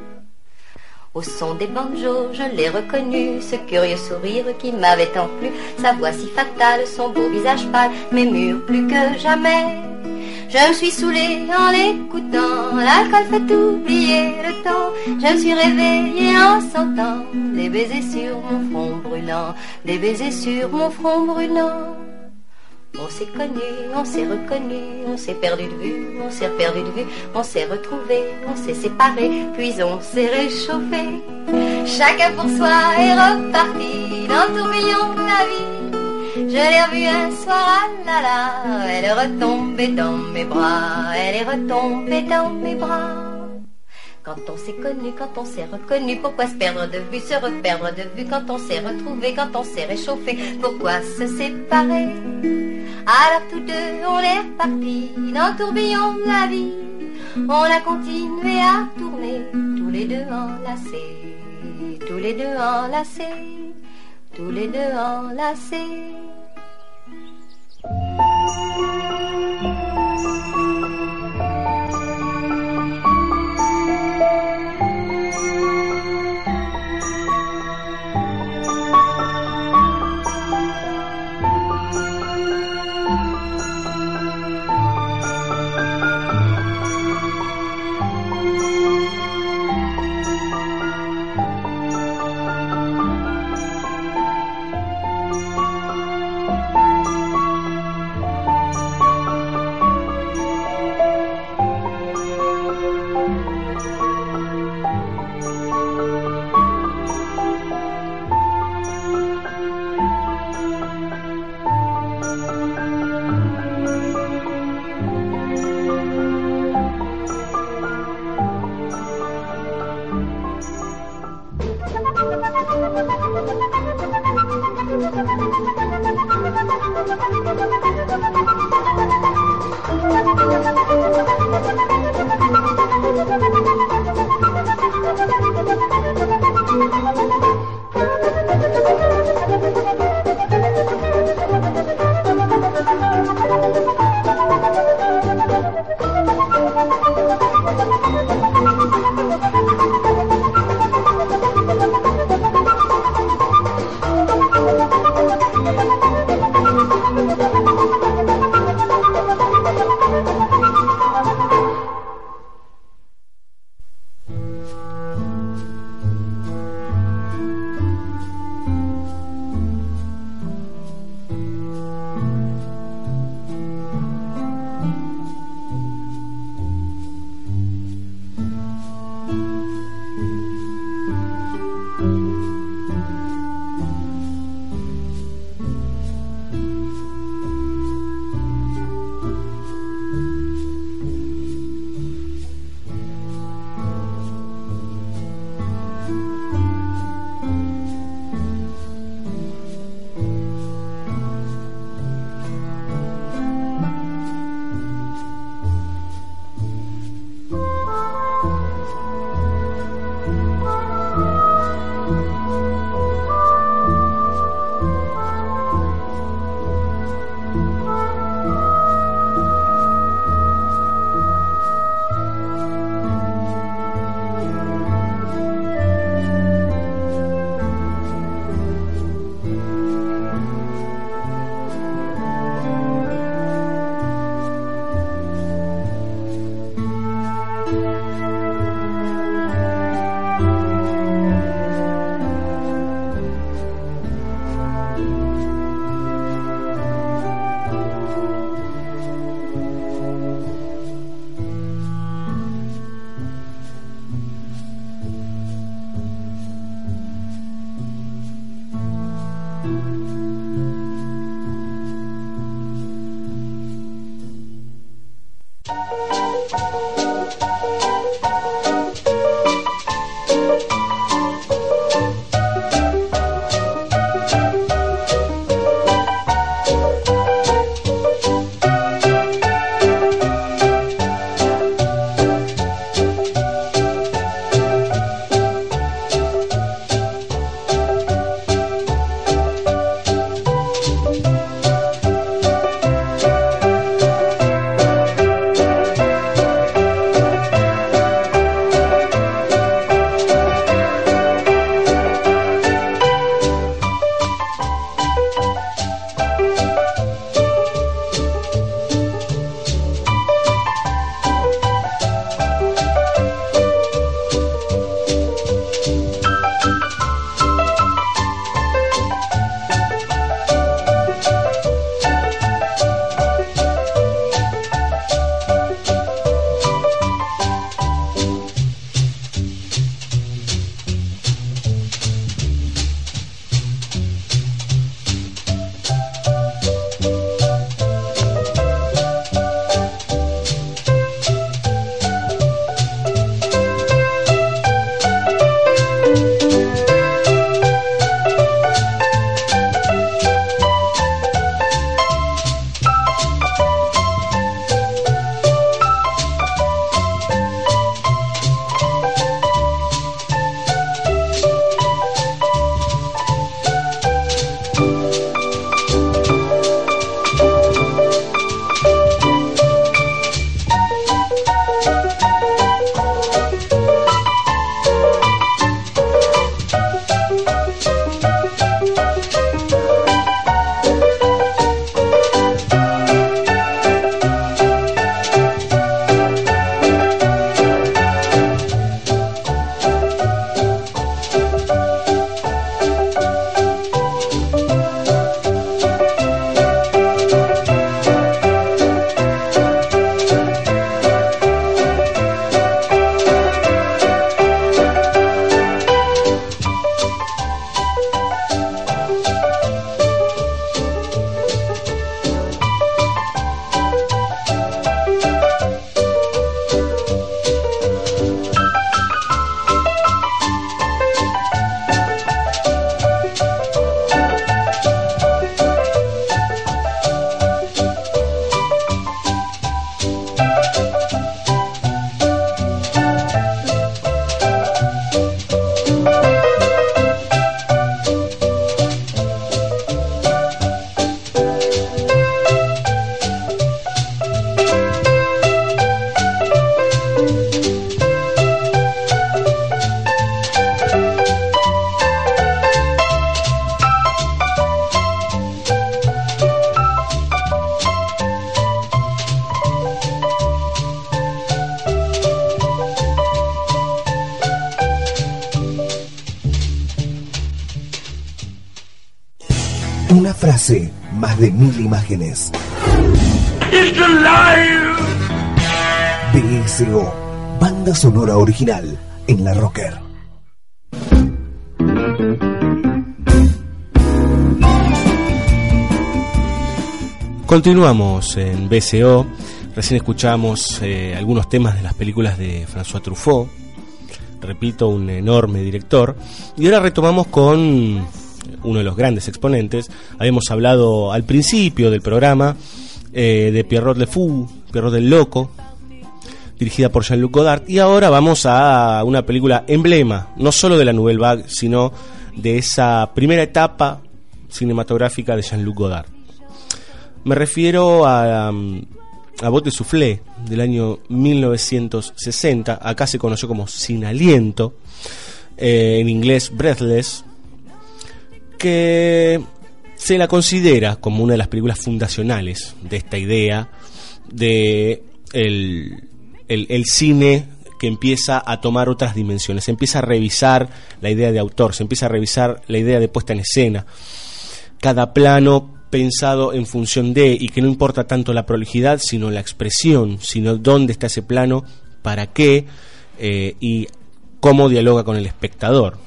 Au son des banjos, je l'ai reconnu, ce curieux sourire qui m'avait tant plu, sa voix si fatale, son beau visage pâle, mais mûr plus que jamais. Je me suis saoulée en l'écoutant, l'alcool fait oublier le temps. Je me suis réveillée en sentant des baisers sur mon front brûlant, des baisers sur mon front brûlant. On s'est connu, on s'est reconnu, on s'est perdu de vue, on s'est perdu de vue, on s'est retrouvé, on s'est séparé, puis on s'est réchauffé. Chacun pour soi est reparti dans tourbillon de la vie. Je l'ai revue un soir, ah là là, elle est retombée dans mes bras, elle est retombée dans mes bras. Quand on s'est connu, quand on s'est reconnu, pourquoi se perdre de vue, se reperdre de vue, quand on s'est retrouvé, quand on s'est réchauffé, pourquoi se séparer alors tous deux, on est repartis dans le tourbillon de la vie. On a continué à tourner, tous les deux enlacés, tous les deux enlacés, tous les deux enlacés. Sonora original en la Rocker. Continuamos en BCO. Recién escuchamos eh, algunos temas de las películas de François Truffaut. Repito, un enorme director. Y ahora retomamos con uno de los grandes exponentes. Habíamos hablado al principio del programa eh, de Pierrot Le Fou, Pierrot del Loco, dirigida por Jean-Luc Godard. Y ahora vamos a una película emblema, no solo de la Nouvelle Vague, sino de esa primera etapa cinematográfica de Jean-Luc Godard. Me refiero a, um, a Bote Soufflé del año 1960. Acá se conoció como Sin Aliento, eh, en inglés Breathless, que se la considera como una de las películas fundacionales de esta idea de el, el, cine que empieza a tomar otras dimensiones, se empieza a revisar la idea de autor, se empieza a revisar la idea de puesta en escena. Cada plano pensado en función de y que no importa tanto la prolijidad, sino la expresión, sino dónde está ese plano, para qué eh, y cómo dialoga con el espectador.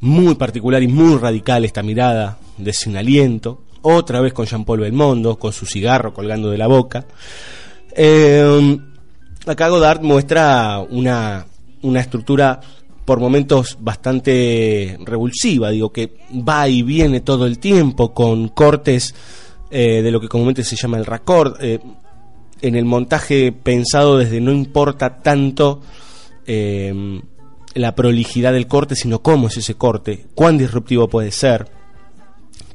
Muy particular y muy radical esta mirada de sin aliento, otra vez con Jean-Paul Belmondo, con su cigarro colgando de la boca. Eh, acá Godard muestra una, una estructura por momentos bastante revulsiva, digo que va y viene todo el tiempo con cortes eh, de lo que comúnmente se llama el raccord, eh, en el montaje pensado desde no importa tanto eh, la prolijidad del corte, sino cómo es ese corte, cuán disruptivo puede ser,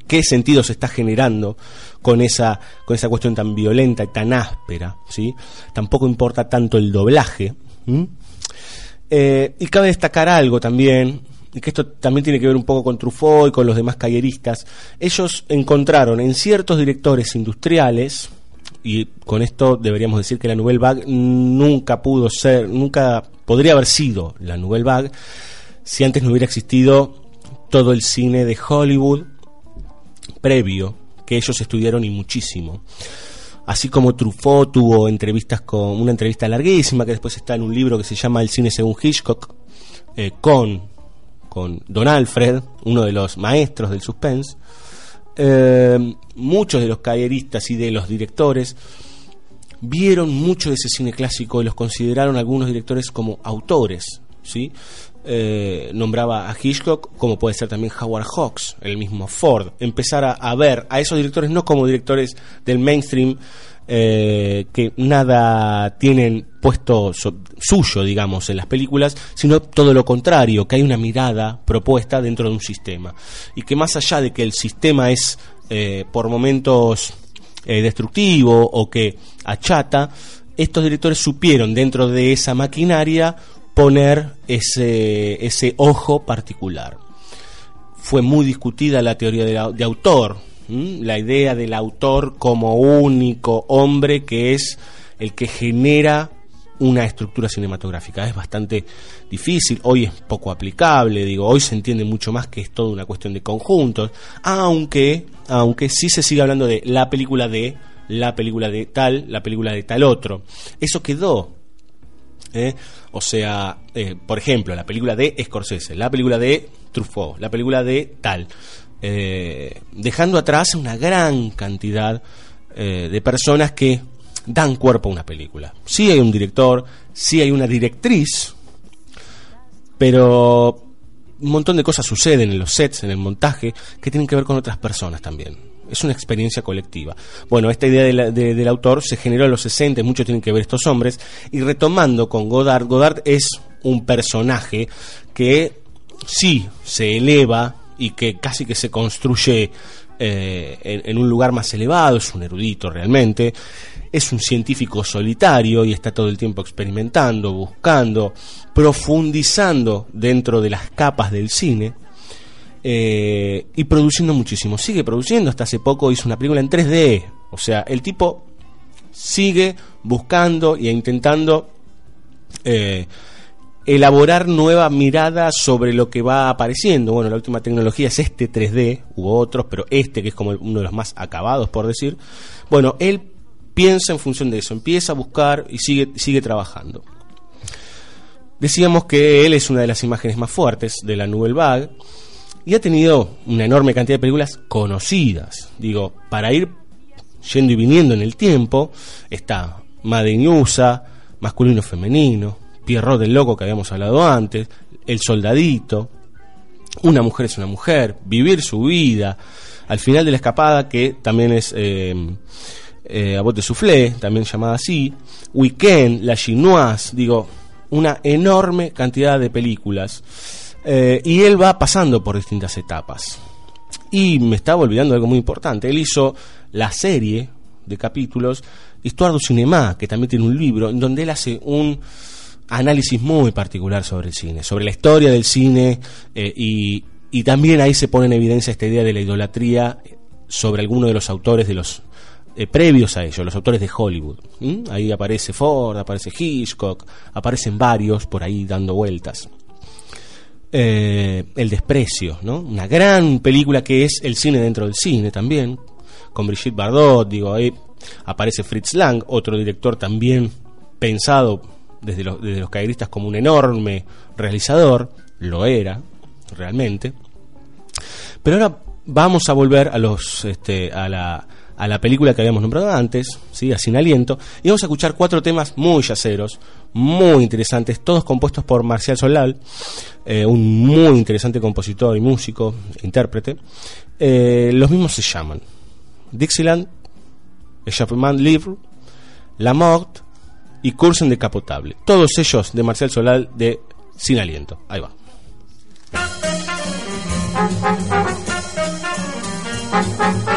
qué sentido se está generando con esa, con esa cuestión tan violenta y tan áspera, ¿sí? Tampoco importa tanto el doblaje. Eh, y cabe destacar algo también, y que esto también tiene que ver un poco con Truffaut y con los demás calleristas. Ellos encontraron en ciertos directores industriales, y con esto deberíamos decir que la Nouvelle Vague nunca pudo ser, nunca podría haber sido la Nouvelle Vague si antes no hubiera existido todo el cine de Hollywood previo que ellos estudiaron y muchísimo así como Truffaut tuvo entrevistas con una entrevista larguísima que después está en un libro que se llama El cine según Hitchcock eh, con con Don Alfred, uno de los maestros del suspense. Eh, muchos de los cayeristas y de los directores vieron mucho de ese cine clásico y los consideraron algunos directores como autores, ¿sí? Eh, nombraba a Hitchcock, como puede ser también Howard Hawks, el mismo Ford, empezar a, ver a esos directores no como directores del mainstream eh, que nada tienen puesto suyo, digamos, en las películas, sino todo lo contrario, que hay una mirada propuesta dentro de un sistema. Y que más allá de que el sistema es eh, por momentos destructivo o que achata, estos directores supieron dentro de esa maquinaria poner ese, ese ojo particular. Fue muy discutida la teoría de, autor, la idea del autor como único hombre que es el que genera una estructura cinematográfica. Es bastante difícil, hoy es poco aplicable, digo, hoy se entiende mucho más que es toda una cuestión de conjuntos, aunque, aunque sí se sigue hablando de la película de, la película de tal, la película de tal otro. Eso quedó ¿eh? O sea, eh, por ejemplo, la película de Scorsese, la película de Truffaut, la película de tal, eh, dejando atrás una gran cantidad de personas que dan cuerpo a una película. Sí hay un director, sí hay una directriz, pero un montón de cosas suceden en los sets, en el montaje, que tienen que ver con otras personas también es una experiencia colectiva. Bueno, esta idea del autor se generó en los 60, mucho tienen que ver estos hombres, y retomando con Godard, Godard es un personaje que sí se eleva y que casi que se construye eh, en, un lugar más elevado, es un erudito realmente, es un científico solitario y está todo el tiempo experimentando, buscando, profundizando dentro de las capas del cine eh, y produciendo muchísimo. Sigue produciendo, hasta hace poco hizo una película en 3D. O sea, el tipo sigue buscando e intentando eh, elaborar nueva mirada sobre lo que va apareciendo. Bueno, la última tecnología es este 3D, hubo otros, pero este que es como uno de los más acabados, por decir. Bueno, él piensa en función de eso, empieza a buscar y sigue, sigue trabajando. Decíamos que él es una de las imágenes más fuertes de la Nouvelle Vague y ha tenido una enorme cantidad de películas conocidas. Digo, para ir yendo y viniendo en el tiempo, está Made Masculino Femenino, Pierrot del Loco que habíamos hablado antes, El Soldadito, Una Mujer es una Mujer, Vivir su Vida, Al final de la escapada, que también es eh, eh, A Bote Soufflé, también llamada así, Weekend, La Chinoise, digo, una enorme cantidad de películas. Eh, y él va pasando por distintas etapas. Y me estaba olvidando algo muy importante. Él hizo la serie de capítulos Histoire du Cinéma, que también tiene un libro, en donde él hace un análisis muy particular sobre el cine, sobre la historia del cine eh, y, también ahí se pone en evidencia esta idea de la idolatría sobre alguno de los autores de los eh, previos a ellos, los autores de Hollywood. Ahí aparece Ford, aparece Hitchcock, aparecen varios por ahí dando vueltas. Eh, el desprecio, ¿no? Una gran película que es el cine dentro del cine también, con Brigitte Bardot, digo, ahí aparece Fritz Lang, otro director también pensado desde los, desde como un enorme realizador, lo era, realmente. Pero ahora vamos a volver a los este, a la a la película que habíamos nombrado antes, ¿sí? a Sin Aliento, y vamos a escuchar cuatro temas muy yaceros, muy interesantes, todos compuestos por Marcial Solal, eh, un muy interesante compositor y músico, intérprete. Eh, los mismos se llaman Dixieland, Chapman Livre, La Mort y Cursen Decapotable. Todos ellos de Marcial Solal de Sin Aliento. Ahí va.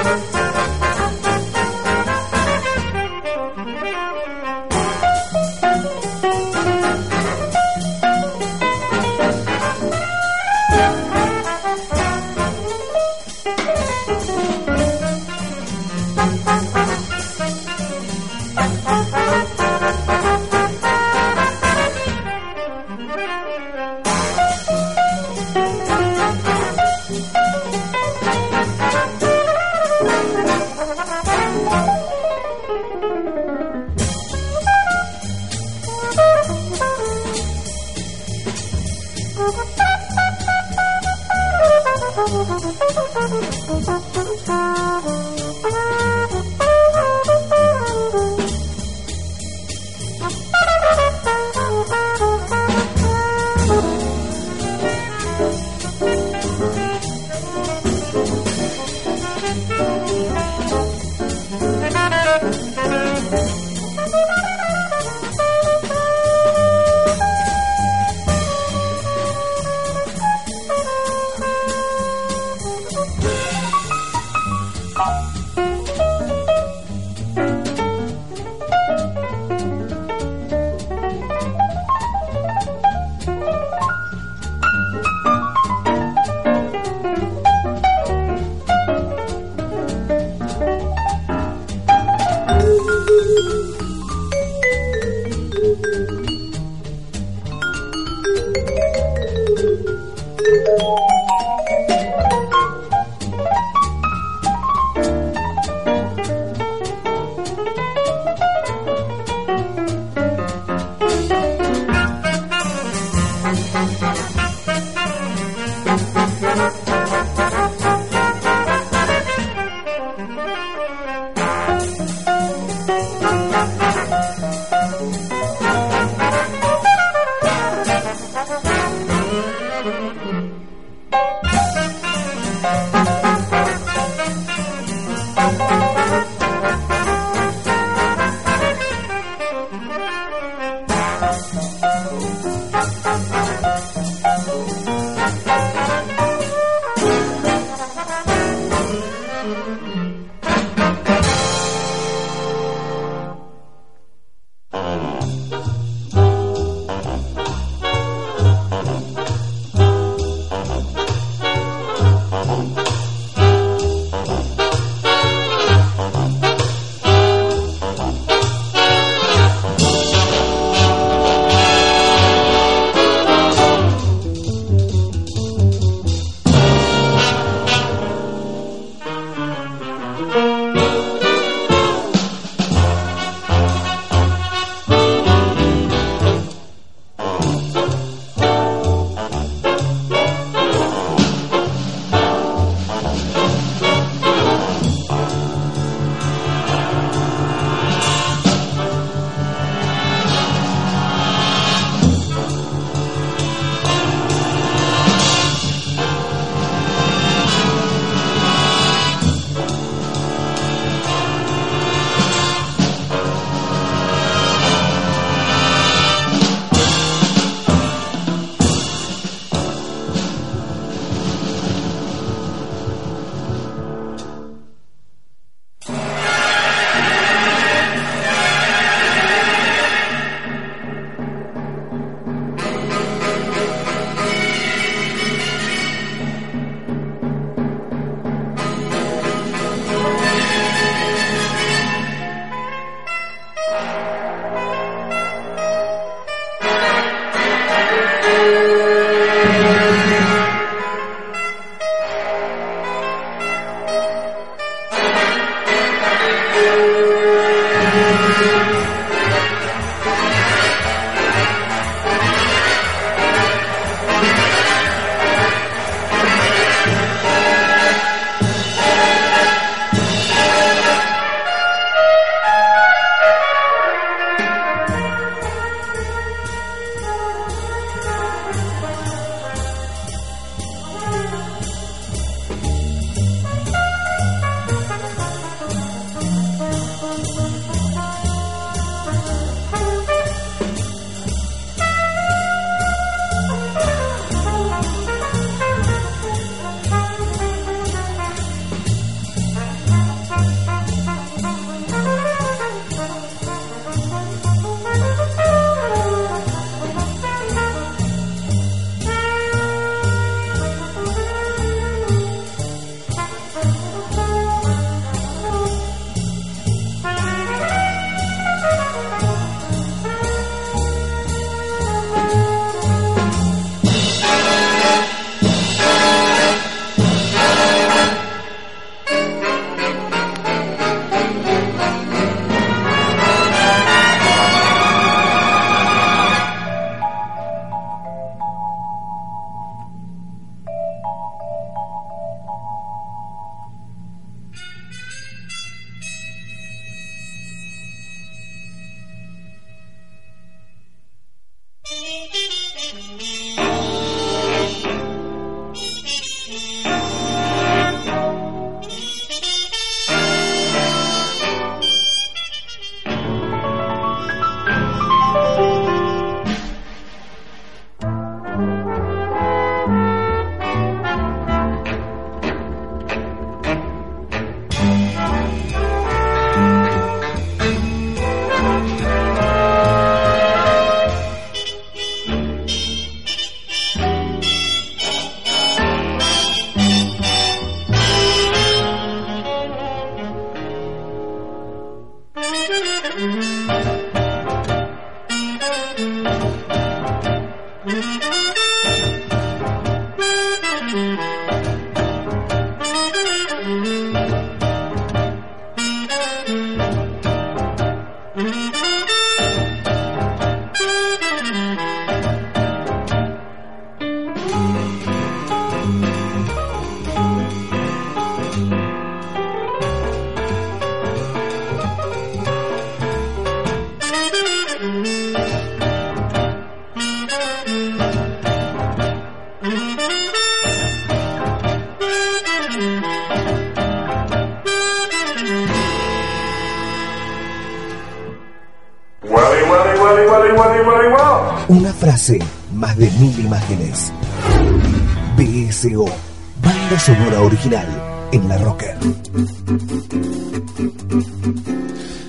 Original en la Rocker.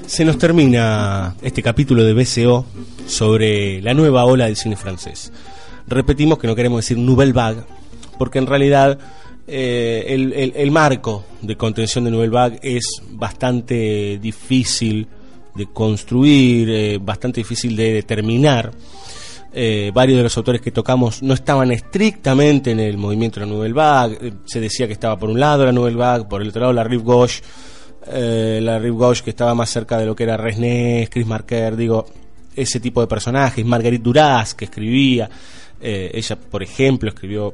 Se nos termina este capítulo de BCO sobre la nueva ola del cine francés. Repetimos que no queremos decir Nouvelle Vague, porque en realidad eh, el marco de contención de Nouvelle Vague es bastante difícil de construir, eh, bastante difícil de determinar. Eh, varios de los autores que tocamos no estaban estrictamente en el movimiento de la Nouvelle Vague. Eh, se decía que estaba por un lado la Nouvelle Vague, por el otro lado la Rive Gauche. eh, la Rive Gauche que estaba más cerca de lo que era Resnais, Chris Marker, digo, ese tipo de personajes. Marguerite Duras, que escribía. ella, por ejemplo, escribió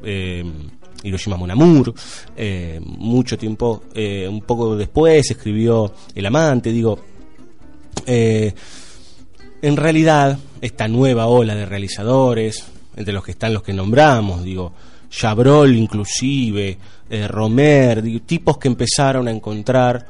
Hiroshima Mon Amour. eh, mucho tiempo, un poco después, escribió El Amante. Digo, en realidad, esta nueva ola de realizadores, entre los que están los que nombramos, digo, Chabrol inclusive, eh, Romer, tipos que empezaron a encontrar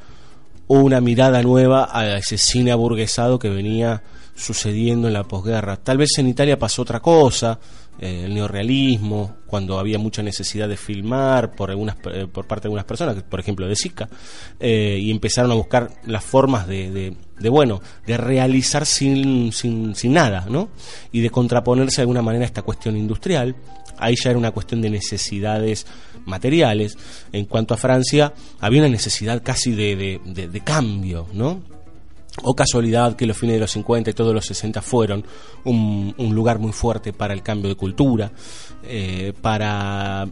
una mirada nueva a ese cine aburguesado que venía sucediendo en la posguerra. Tal vez en Italia pasó otra cosa, eh, el neorrealismo, cuando había mucha necesidad de filmar por, algunas, eh, por parte de algunas personas, por ejemplo de Sica, eh, y empezaron a buscar las formas de, de, de, bueno, de realizar sin, sin, sin nada, ¿no? Y de contraponerse de alguna manera a esta cuestión industrial. Ahí ya era una cuestión de necesidades materiales. En cuanto a Francia, había una necesidad casi de, de, de, de cambio, ¿no? O casualidad que los fines de los 50 y todos los 60 fueron un, un lugar muy fuerte para el cambio de cultura, eh, para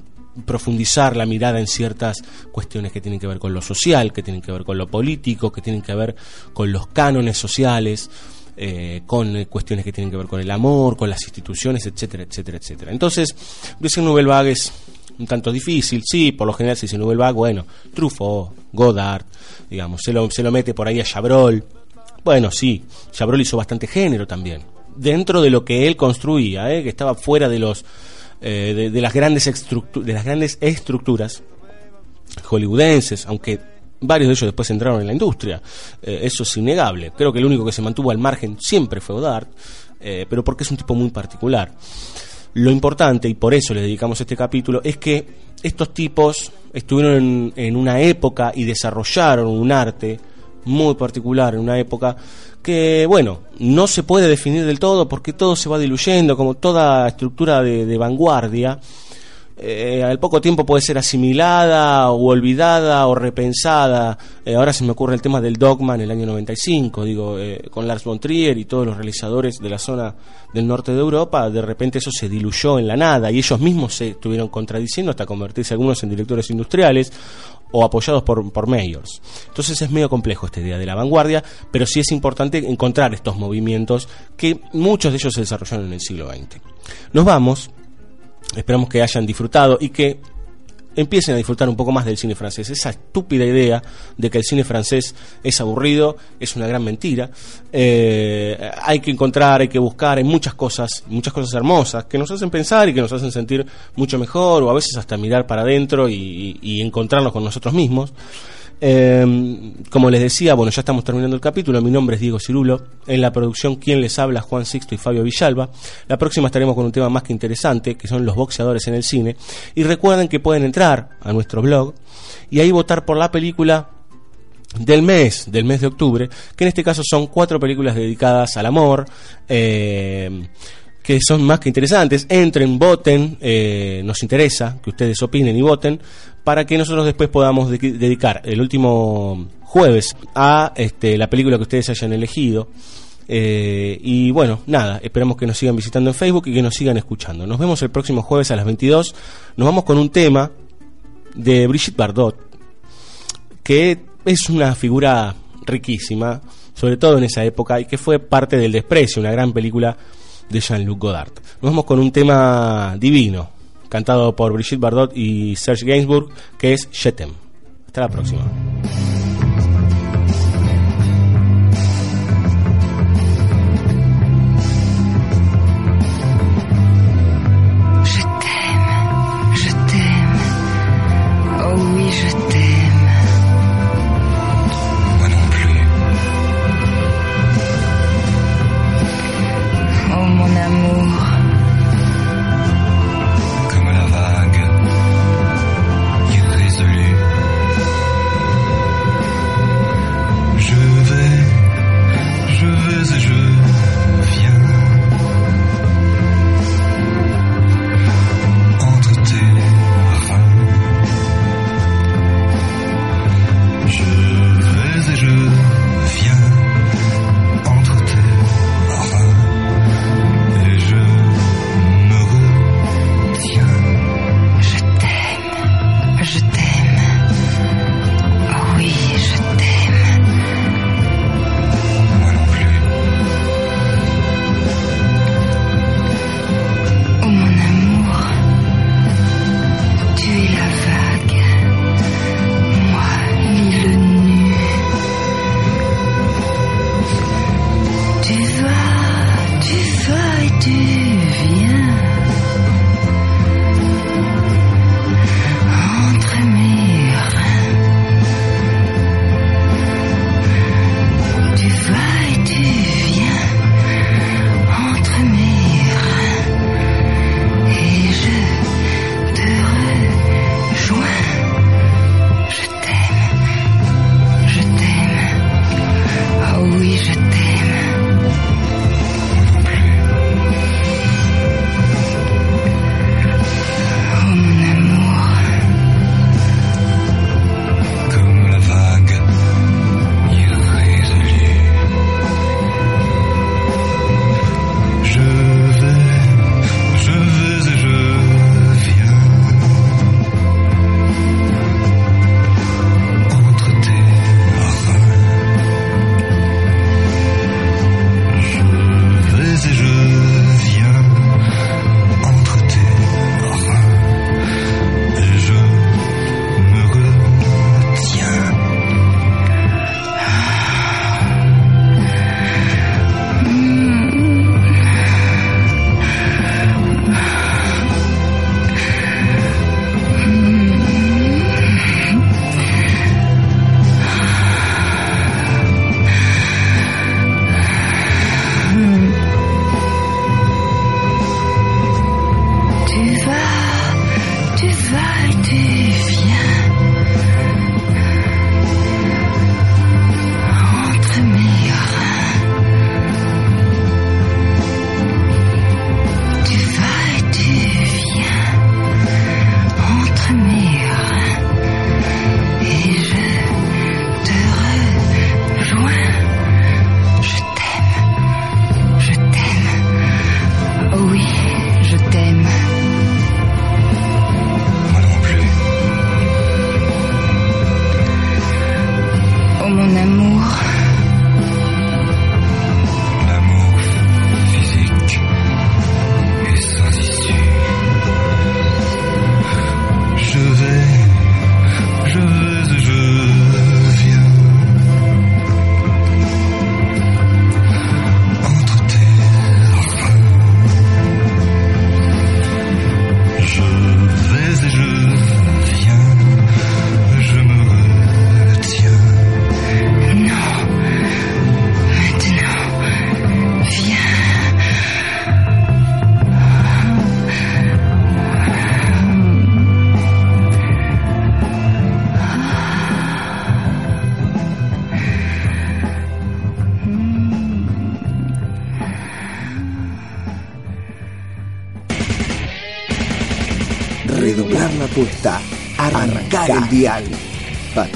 profundizar la mirada en ciertas cuestiones que tienen que ver con lo social, que tienen que ver con lo político, que tienen que ver con los cánones sociales, eh, con cuestiones que tienen que ver con el amor, con las instituciones, etcétera, etcétera, etcétera. Entonces, decir Nouvelle Vague es un tanto difícil, sí, por lo general se dice Nouvelle Vague, bueno, Truffaut, Godard, digamos, se lo, se lo mete por ahí a Chabrol, bueno, sí, Chabrol hizo bastante género también, dentro de lo que él construía, ¿eh? que estaba fuera de los eh, de, las grandes de las grandes estructuras hollywoodenses, aunque varios de ellos después entraron en la industria, eh, eso es innegable. Creo que el único que se mantuvo al margen siempre fue Godard, eh, pero porque es un tipo muy particular. Lo importante, y por eso le dedicamos este capítulo, es que estos tipos estuvieron en, en una época y desarrollaron un arte muy particular, en una época que, bueno, no se puede definir del todo porque todo se va diluyendo, como toda estructura de, vanguardia. Eh, al poco tiempo puede ser asimilada o olvidada o repensada. Eh, ahora se me ocurre el tema del Dogma en el año 95, digo, eh, con Lars von Trier y todos los realizadores de la zona del norte de Europa, de repente eso se diluyó en la nada y ellos mismos se estuvieron contradiciendo hasta convertirse algunos en directores industriales o apoyados por, por mayors. Entonces es medio complejo esta idea de la vanguardia, pero sí es importante encontrar estos movimientos que muchos de ellos se desarrollaron en el siglo XX. Nos vamos Esperamos que hayan disfrutado y que empiecen a disfrutar un poco más del cine francés. Esa estúpida idea de que el cine francés es aburrido es una gran mentira. Eh, hay que encontrar, hay que buscar, hay muchas cosas, muchas cosas hermosas que nos hacen pensar y que nos hacen sentir mucho mejor o a veces hasta mirar para adentro y, y encontrarnos con nosotros mismos. Eh, como les decía, bueno, ya estamos terminando el capítulo. Mi nombre es Diego Cirulo. En la producción, quien les habla, Juan Sixto y Fabio Villalba. La próxima estaremos con un tema más que interesante, que son los boxeadores en el cine. Y recuerden que pueden entrar a nuestro blog y ahí votar por la película del mes, del mes de octubre, que en este caso son cuatro películas dedicadas al amor. Eh, que son más que interesantes. Entren, voten, eh, nos interesa que ustedes opinen y voten para que nosotros después podamos de- dedicar el último jueves a este, la película que ustedes hayan elegido. Eh, y bueno, nada, esperamos que nos sigan visitando en Facebook y que nos sigan escuchando. Nos vemos el próximo jueves a las 22. Nos vamos con un tema de Brigitte Bardot, que es una figura riquísima, sobre todo en esa época, y que fue parte del desprecio, una gran película de Jean-Luc Godard. Nos vamos con un tema divino, cantado por Brigitte Bardot y Serge Gainsbourg, que es Shetem. Hasta la próxima.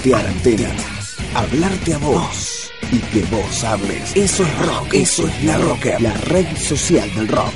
Antenas. Hablarte a vos. y que vos hables. Eso es rock, eso es la rocker, la red social del rock.